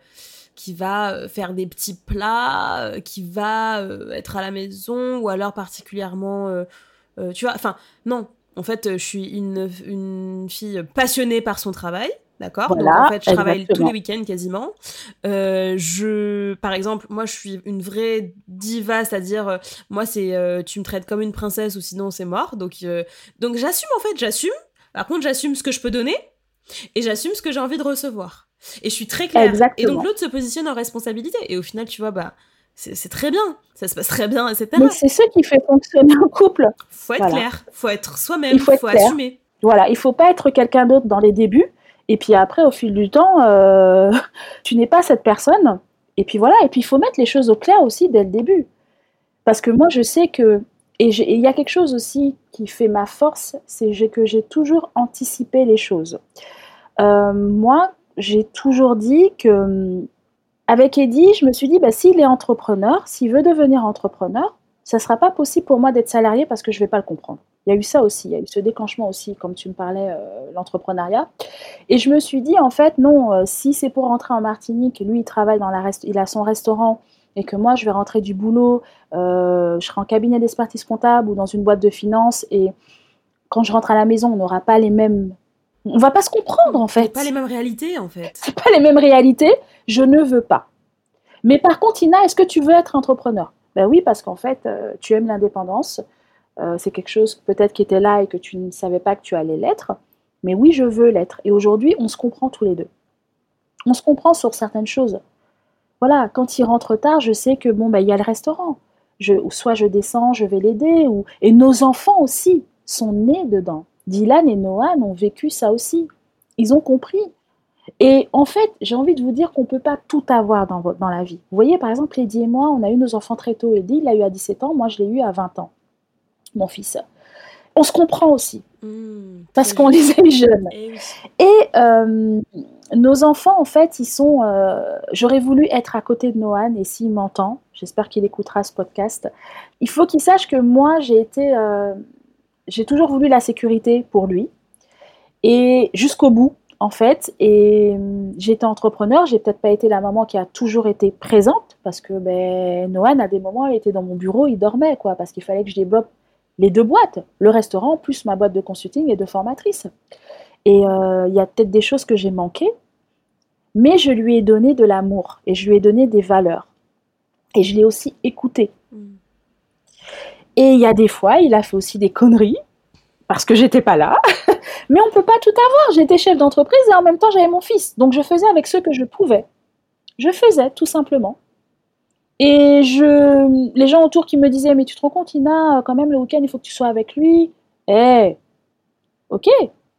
qui va euh, faire des petits plats, euh, qui va être à la maison, ou alors particulièrement, tu vois, enfin, non, en fait, je suis une, une fille passionnée par son travail. D'accord? Donc en fait, je travaille tous les week-ends quasiment. Euh, je, par exemple, moi, je suis une vraie diva, c'est-à-dire, euh, moi, c'est euh, tu me traites comme une princesse ou sinon c'est mort. Donc, donc j'assume en fait, j'assume. Par contre, j'assume ce que je peux donner et j'assume ce que j'ai envie de recevoir. Et je suis très claire. Et donc l'autre se positionne en responsabilité. Et au final, tu vois, bah c'est très bien, ça se passe très bien, etc. Mais c'est ce qui fait fonctionner un couple. Faut être clair, faut être soi-même, il faut, faut assumer. Voilà, il faut pas être quelqu'un d'autre dans les débuts, et puis après, au fil du temps, euh, tu n'es pas cette personne. Et puis voilà, et puis il faut mettre les choses au clair aussi dès le début. Parce que moi, je sais que, et il y a quelque chose aussi qui fait ma force, c'est que j'ai toujours anticipé les choses. Euh, moi, j'ai toujours dit que avec Eddie, je me suis dit, bah, s'il est entrepreneur, s'il veut devenir entrepreneur, ça ne sera pas possible pour moi d'être salarié parce que je ne vais pas le comprendre. Il y a eu ça aussi, il y a eu ce déclenchement aussi, comme tu me parlais, euh, l'entrepreneuriat. Et je me suis dit, en fait, non, euh, si c'est pour rentrer en Martinique, lui, il travaille dans la il a son restaurant, et que moi, je vais rentrer du boulot, euh, je serai en cabinet d'expertise comptable ou dans une boîte de finance, et quand je rentre à la maison, on n'aura pas les mêmes on va pas se comprendre en fait. Pas les mêmes réalités en fait. C'est pas les mêmes réalités. Je ne veux pas. Mais par contre, Ina, est-ce que tu veux être entrepreneur? Ben oui, parce qu'en fait, euh, tu aimes l'indépendance. Euh, c'est quelque chose peut-être qui était là et que tu ne savais pas que tu allais l'être. Mais oui, je veux l'être. Et aujourd'hui, on se comprend tous les deux. On se comprend sur certaines choses. Voilà, quand il rentre tard, je sais que bon, ben, il y a le restaurant. Je, soit je descends, je vais l'aider, ou... et nos enfants aussi sont nés dedans. Dylan et Noah ont vécu ça aussi. Ils ont compris. Et en fait, j'ai envie de vous dire qu'on ne peut pas tout avoir dans, dans la vie. Vous voyez, par exemple, Eddie et moi, on a eu nos enfants très tôt. Eddie, il l'a eu à 17 ans, moi, je l'ai eu à 20 ans, mon fils. On se comprend aussi, mmh, parce qu'on les a eu jeunes. Et, euh, nos enfants, en fait, ils sont... Euh, j'aurais voulu être à côté de Noah, et s'il m'entend, j'espère qu'il écoutera ce podcast, il faut qu'il sache que moi, j'ai été... Euh, j'ai toujours voulu la sécurité pour lui. Et jusqu'au bout, en fait. Et hum, j'étais entrepreneur, j'ai peut-être pas été la maman qui a toujours été présente, parce que ben, Noan, à des moments, il était dans mon bureau, il dormait, quoi, parce qu'il fallait que je développe les deux boîtes, le restaurant, plus ma boîte de consulting et de formatrice. Et euh, il y a peut-être des choses que j'ai manquées, mais je lui ai donné de l'amour et je lui ai donné des valeurs. Et je l'ai aussi écouté. Mmh. Et il y a des fois, il a fait aussi des conneries parce que j'étais pas là. Mais on peut pas tout avoir. J'étais chef d'entreprise et en même temps j'avais mon fils. Donc je faisais avec ce que je pouvais. Je faisais tout simplement. Et je, les gens autour qui me disaient mais tu te rends compte Ina, quand même le week-end il faut que tu sois avec lui. Eh, ok.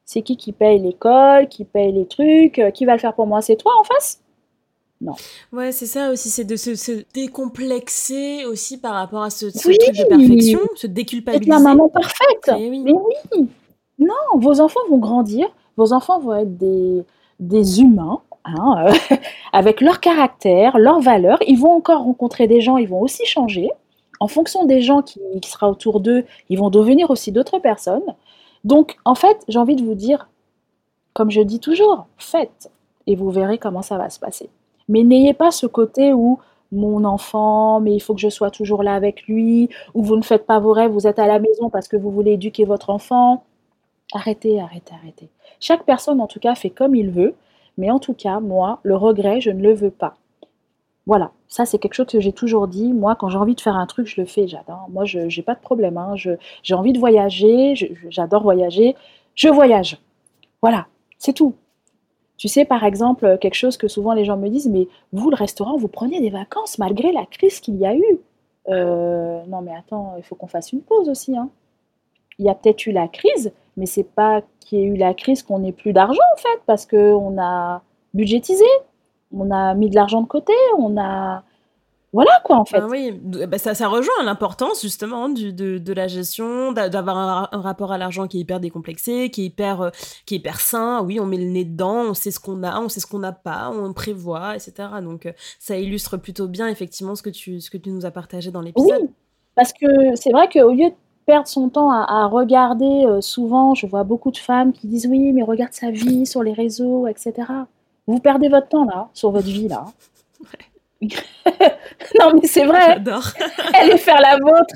C'est qui qui paye l'école, qui paye les trucs, qui va le faire pour moi? C'est toi en face? Non. Ouais, c'est ça aussi, c'est de se, décomplexer aussi par rapport à ce, truc de perfection, se déculpabiliser. Être la maman parfaite. Mais oui. Mais oui. Non, vos enfants vont grandir, vos enfants vont être des, des humains, hein, euh, avec leur caractère, leurs valeurs. Ils vont encore rencontrer des gens, ils vont aussi changer. En fonction des gens qui, qui sera autour d'eux, ils vont devenir aussi d'autres personnes. Donc, en fait, j'ai envie de vous dire, comme je dis toujours, faites et vous verrez comment ça va se passer. Mais n'ayez pas ce côté où mon enfant, mais il faut que je sois toujours là avec lui, ou vous ne faites pas vos rêves, vous êtes à la maison parce que vous voulez éduquer votre enfant. Arrêtez, arrêtez, arrêtez. Chaque personne, en tout cas, fait comme il veut, mais en tout cas, moi, le regret, je ne le veux pas. Voilà, ça c'est quelque chose que j'ai toujours dit. Moi, quand j'ai envie de faire un truc, je le fais, j'adore. Moi, je n'ai pas de problème. Hein. J'ai envie de voyager, j'adore voyager, je voyage. Voilà, c'est tout. Tu sais, par exemple, quelque chose que souvent les gens me disent, mais vous, le restaurant, vous prenez des vacances malgré la crise qu'il y a eu. Euh, non, mais attends, il faut qu'on fasse une pause aussi. Hein. Il y a peut-être eu la crise, mais c'est pas qu'il y ait eu la crise qu'on n'ait plus d'argent, en fait, parce qu'on a budgétisé, on a mis de l'argent de côté, on a voilà quoi en fait. Ah oui, bah, ça, ça rejoint l'importance justement du, de, de, la gestion, d'avoir un, rapport à l'argent qui est hyper décomplexé, qui est hyper, euh, qui est hyper sain. Oui, on met le nez dedans, on sait ce qu'on a, on sait ce qu'on n'a pas, on prévoit, etc. Donc euh, ça illustre plutôt bien effectivement ce que tu, ce que tu nous as partagé dans l'épisode. Oui, parce que c'est vrai qu'au lieu de perdre son temps à, regarder, euh, souvent je vois beaucoup de femmes qui disent oui mais regarde sa vie sur les réseaux, etc. Vous perdez votre temps là, sur votre vie là. non, mais c'est vrai. J'adore. elle est faire la vôtre.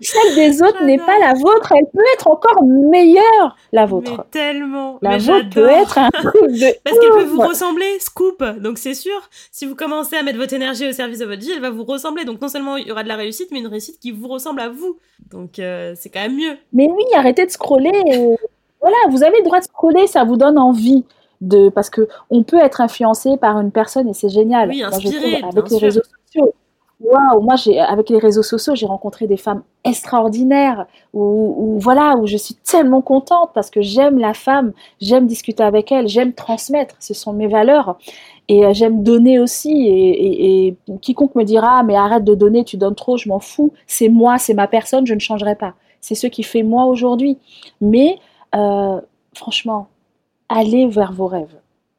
Celle des autres n'est pas la vôtre. Elle peut être encore meilleure, la vôtre. Mais tellement. La vôtre peut être un truc de. Parce qu'elle peut vous ressembler, scoop. Donc c'est sûr, si vous commencez à mettre votre énergie au service de votre vie, elle va vous ressembler. Donc non seulement il y aura de la réussite, mais une réussite qui vous ressemble à vous. Donc euh, c'est quand même mieux. Mais oui, arrêtez de scroller. Voilà, vous avez le droit de scroller, ça vous donne envie de parce que on peut être influencé par une personne et c'est génial. Oui, inspiré, avec les réseaux sociaux. Waouh, moi j'ai avec les réseaux sociaux, j'ai rencontré des femmes extraordinaires où, voilà, où je suis tellement contente parce que j'aime la femme, j'aime discuter avec elle, j'aime transmettre, ce sont mes valeurs et euh, j'aime donner aussi et, et, quiconque me dira mais arrête de donner, tu donnes trop, je m'en fous, c'est moi, c'est ma personne, je ne changerai pas. C'est ce qui fait moi aujourd'hui. Mais euh, franchement, allez vers vos rêves.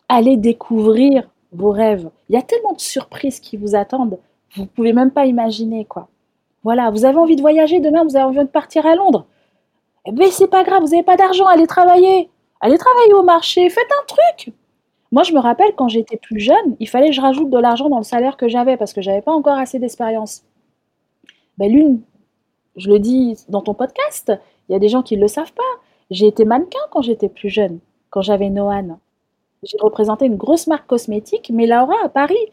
Allez découvrir vos rêves. Il y a tellement de surprises qui vous attendent. Vous ne pouvez même pas imaginer, quoi. Voilà, vous avez envie de voyager demain, vous avez envie de partir à Londres. Eh bien, c'est pas grave, vous n'avez pas d'argent, allez travailler. Allez travailler au marché, faites un truc. Moi, je me rappelle quand j'étais plus jeune, il fallait que je rajoute de l'argent dans le salaire que j'avais parce que j'avais pas encore assez d'expérience. Ben, l'une, je le dis dans ton podcast, il y a des gens qui ne le savent pas. J'ai été mannequin quand j'étais plus jeune quand j'avais Noan. J'ai représenté une grosse marque cosmétique, mais Laura à Paris.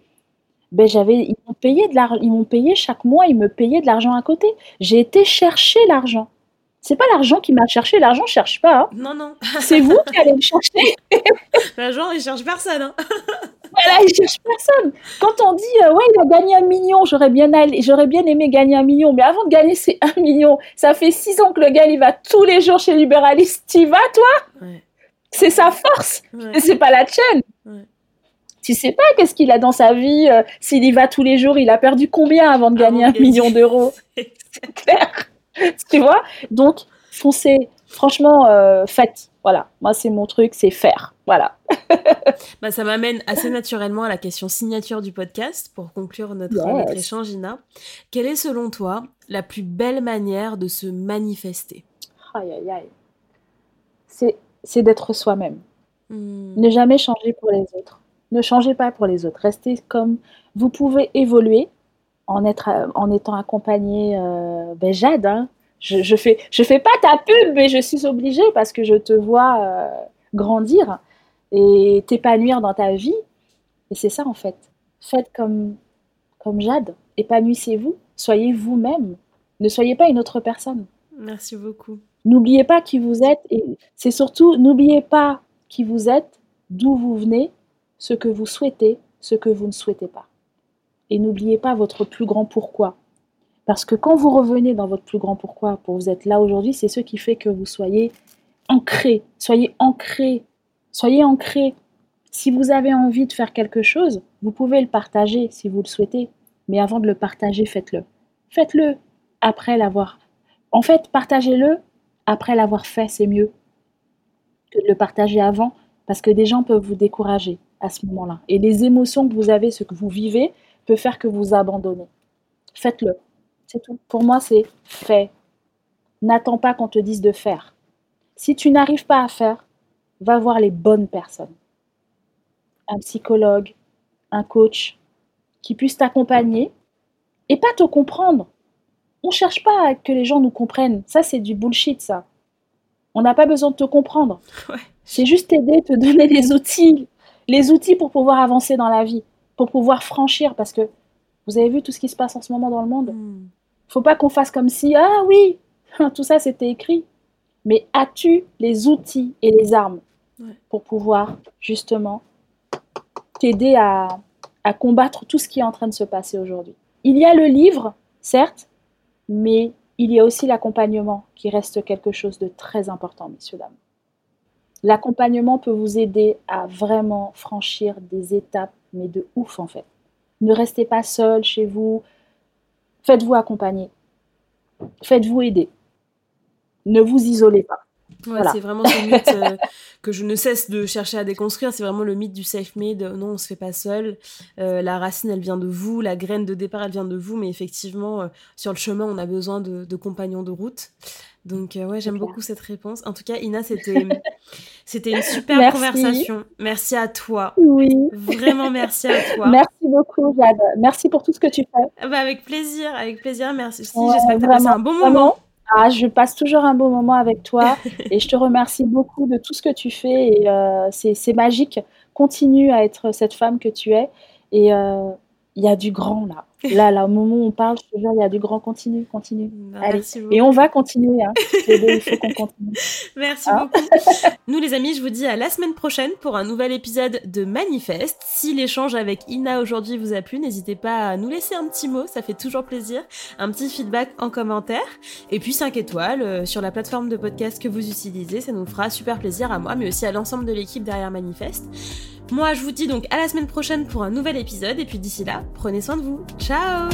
Ben j'avais, ils m'ont payé de l'argent, ils m'ont payé chaque mois, ils me payaient de l'argent à côté. J'ai été chercher l'argent. C'est pas l'argent qui m'a cherché, l'argent cherche pas. Hein. Non non. C'est vous qui allez le chercher. l'argent il cherche personne. Hein. voilà, il cherche personne. Quand on dit euh, ouais il a gagné un million, j'aurais bien j'aurais bien aimé gagner un million, mais avant de gagner ces un million, ça fait six ans que le gars il va tous les jours chez Libéraliste. T'y vas toi? Ouais. C'est sa force. Ouais. C'est pas la tienne. Ouais. Tu sais pas qu'est-ce qu'il a dans sa vie. Euh, S'il y va tous les jours, il a perdu combien avant de gagner un million d'euros C'est clair. tu vois? Donc, foncez. Franchement, euh, faites. Voilà. Moi, c'est mon truc, c'est faire. Voilà. bah, ça m'amène assez naturellement à la question signature du podcast pour conclure notre, yes. notre échange, Ina. Quelle est, selon toi, la plus belle manière de se manifester? Aïe, aïe, aïe. C'est c'est d'être soi-même. Mmh. Ne jamais changer pour les autres. Ne changez pas pour les autres. Restez comme vous pouvez évoluer en, être, en étant accompagné. Euh, ben Jade, hein. je, je, fais, je fais pas ta pub, mais je suis obligée parce que je te vois euh, grandir et t'épanouir dans ta vie. Et c'est ça en fait. Faites comme, comme Jade. Épanouissez-vous. Soyez vous-même. Ne soyez pas une autre personne. Merci beaucoup. N'oubliez pas qui vous êtes et c'est surtout n'oubliez pas qui vous êtes, d'où vous venez, ce que vous souhaitez, ce que vous ne souhaitez pas. Et n'oubliez pas votre plus grand pourquoi. Parce que quand vous revenez dans votre plus grand pourquoi pour vous être là aujourd'hui, c'est ce qui fait que vous soyez ancré, soyez ancré, soyez ancré. Si vous avez envie de faire quelque chose, vous pouvez le partager si vous le souhaitez, mais avant de le partager, faites-le. Faites-le après l'avoir. En fait, partagez-le après l'avoir fait, c'est mieux que de le partager avant, parce que des gens peuvent vous décourager à ce moment-là. Et les émotions que vous avez, ce que vous vivez, peut faire que vous abandonnez. Faites-le. C'est tout. Pour moi, c'est fait. N'attends pas qu'on te dise de faire. Si tu n'arrives pas à faire, va voir les bonnes personnes. Un psychologue, un coach qui puisse t'accompagner et pas te comprendre. On ne cherche pas à que les gens nous comprennent. Ça, c'est du bullshit, ça. On n'a pas besoin de te comprendre. C'est juste t'aider, te donner les outils, les outils pour pouvoir avancer dans la vie, pour pouvoir franchir. Parce que vous avez vu tout ce qui se passe en ce moment dans le monde. Hmm. Faut pas qu'on fasse comme si, ah oui, tout ça c'était écrit. Mais as-tu les outils et les armes pour pouvoir justement t'aider à, à combattre tout ce qui est en train de se passer aujourd'hui? Il y a le livre, certes, mais il y a aussi l'accompagnement qui reste quelque chose de très important, messieurs, dames. L'accompagnement peut vous aider à vraiment franchir des étapes, mais de ouf en fait. Ne restez pas seul chez vous. Faites-vous accompagner. Faites-vous aider. Ne vous isolez pas. C'est vraiment ce mythe euh, que je ne cesse de chercher à déconstruire. C'est vraiment le mythe du self-made. Non, on se fait pas seul. Euh, la racine, elle vient de vous. La graine de départ, elle vient de vous. Mais effectivement, euh, sur le chemin, on a besoin de, compagnons de route. Donc, ouais, j'aime beaucoup cette réponse. En tout cas, Ina, c'était, c'était une super conversation. Merci à toi. Oui. Vraiment, merci à toi. Merci beaucoup, Jade. Merci pour tout ce que tu fais. Bah, avec plaisir, avec plaisir. Merci. J'espère que tu as passé un bon moment. Ah, je passe toujours un beau moment avec toi et je te remercie beaucoup de tout ce que tu fais. Et euh, c'est magique. Continue à être cette femme que tu es. Et euh, il y a du grand là. Là, là, au moment où on parle, je te jure, il y a du grand. Continue, continue. Bah, Allez. Et on va continuer. Hein. il faut qu'on continue. Merci hein beaucoup. Nous, les amis, je vous dis à la semaine prochaine pour un nouvel épisode de Manifeste. Si l'échange avec Ina aujourd'hui vous a plu, n'hésitez pas à nous laisser un petit mot. Ça fait toujours plaisir. Un petit feedback en commentaire. Et puis 5 étoiles euh, sur la plateforme de podcast que vous utilisez. Ça nous fera super plaisir à moi, mais aussi à l'ensemble de l'équipe derrière Manifeste. Moi, je vous dis donc à la semaine prochaine pour un nouvel épisode. Et puis d'ici là, prenez soin de vous. Ciao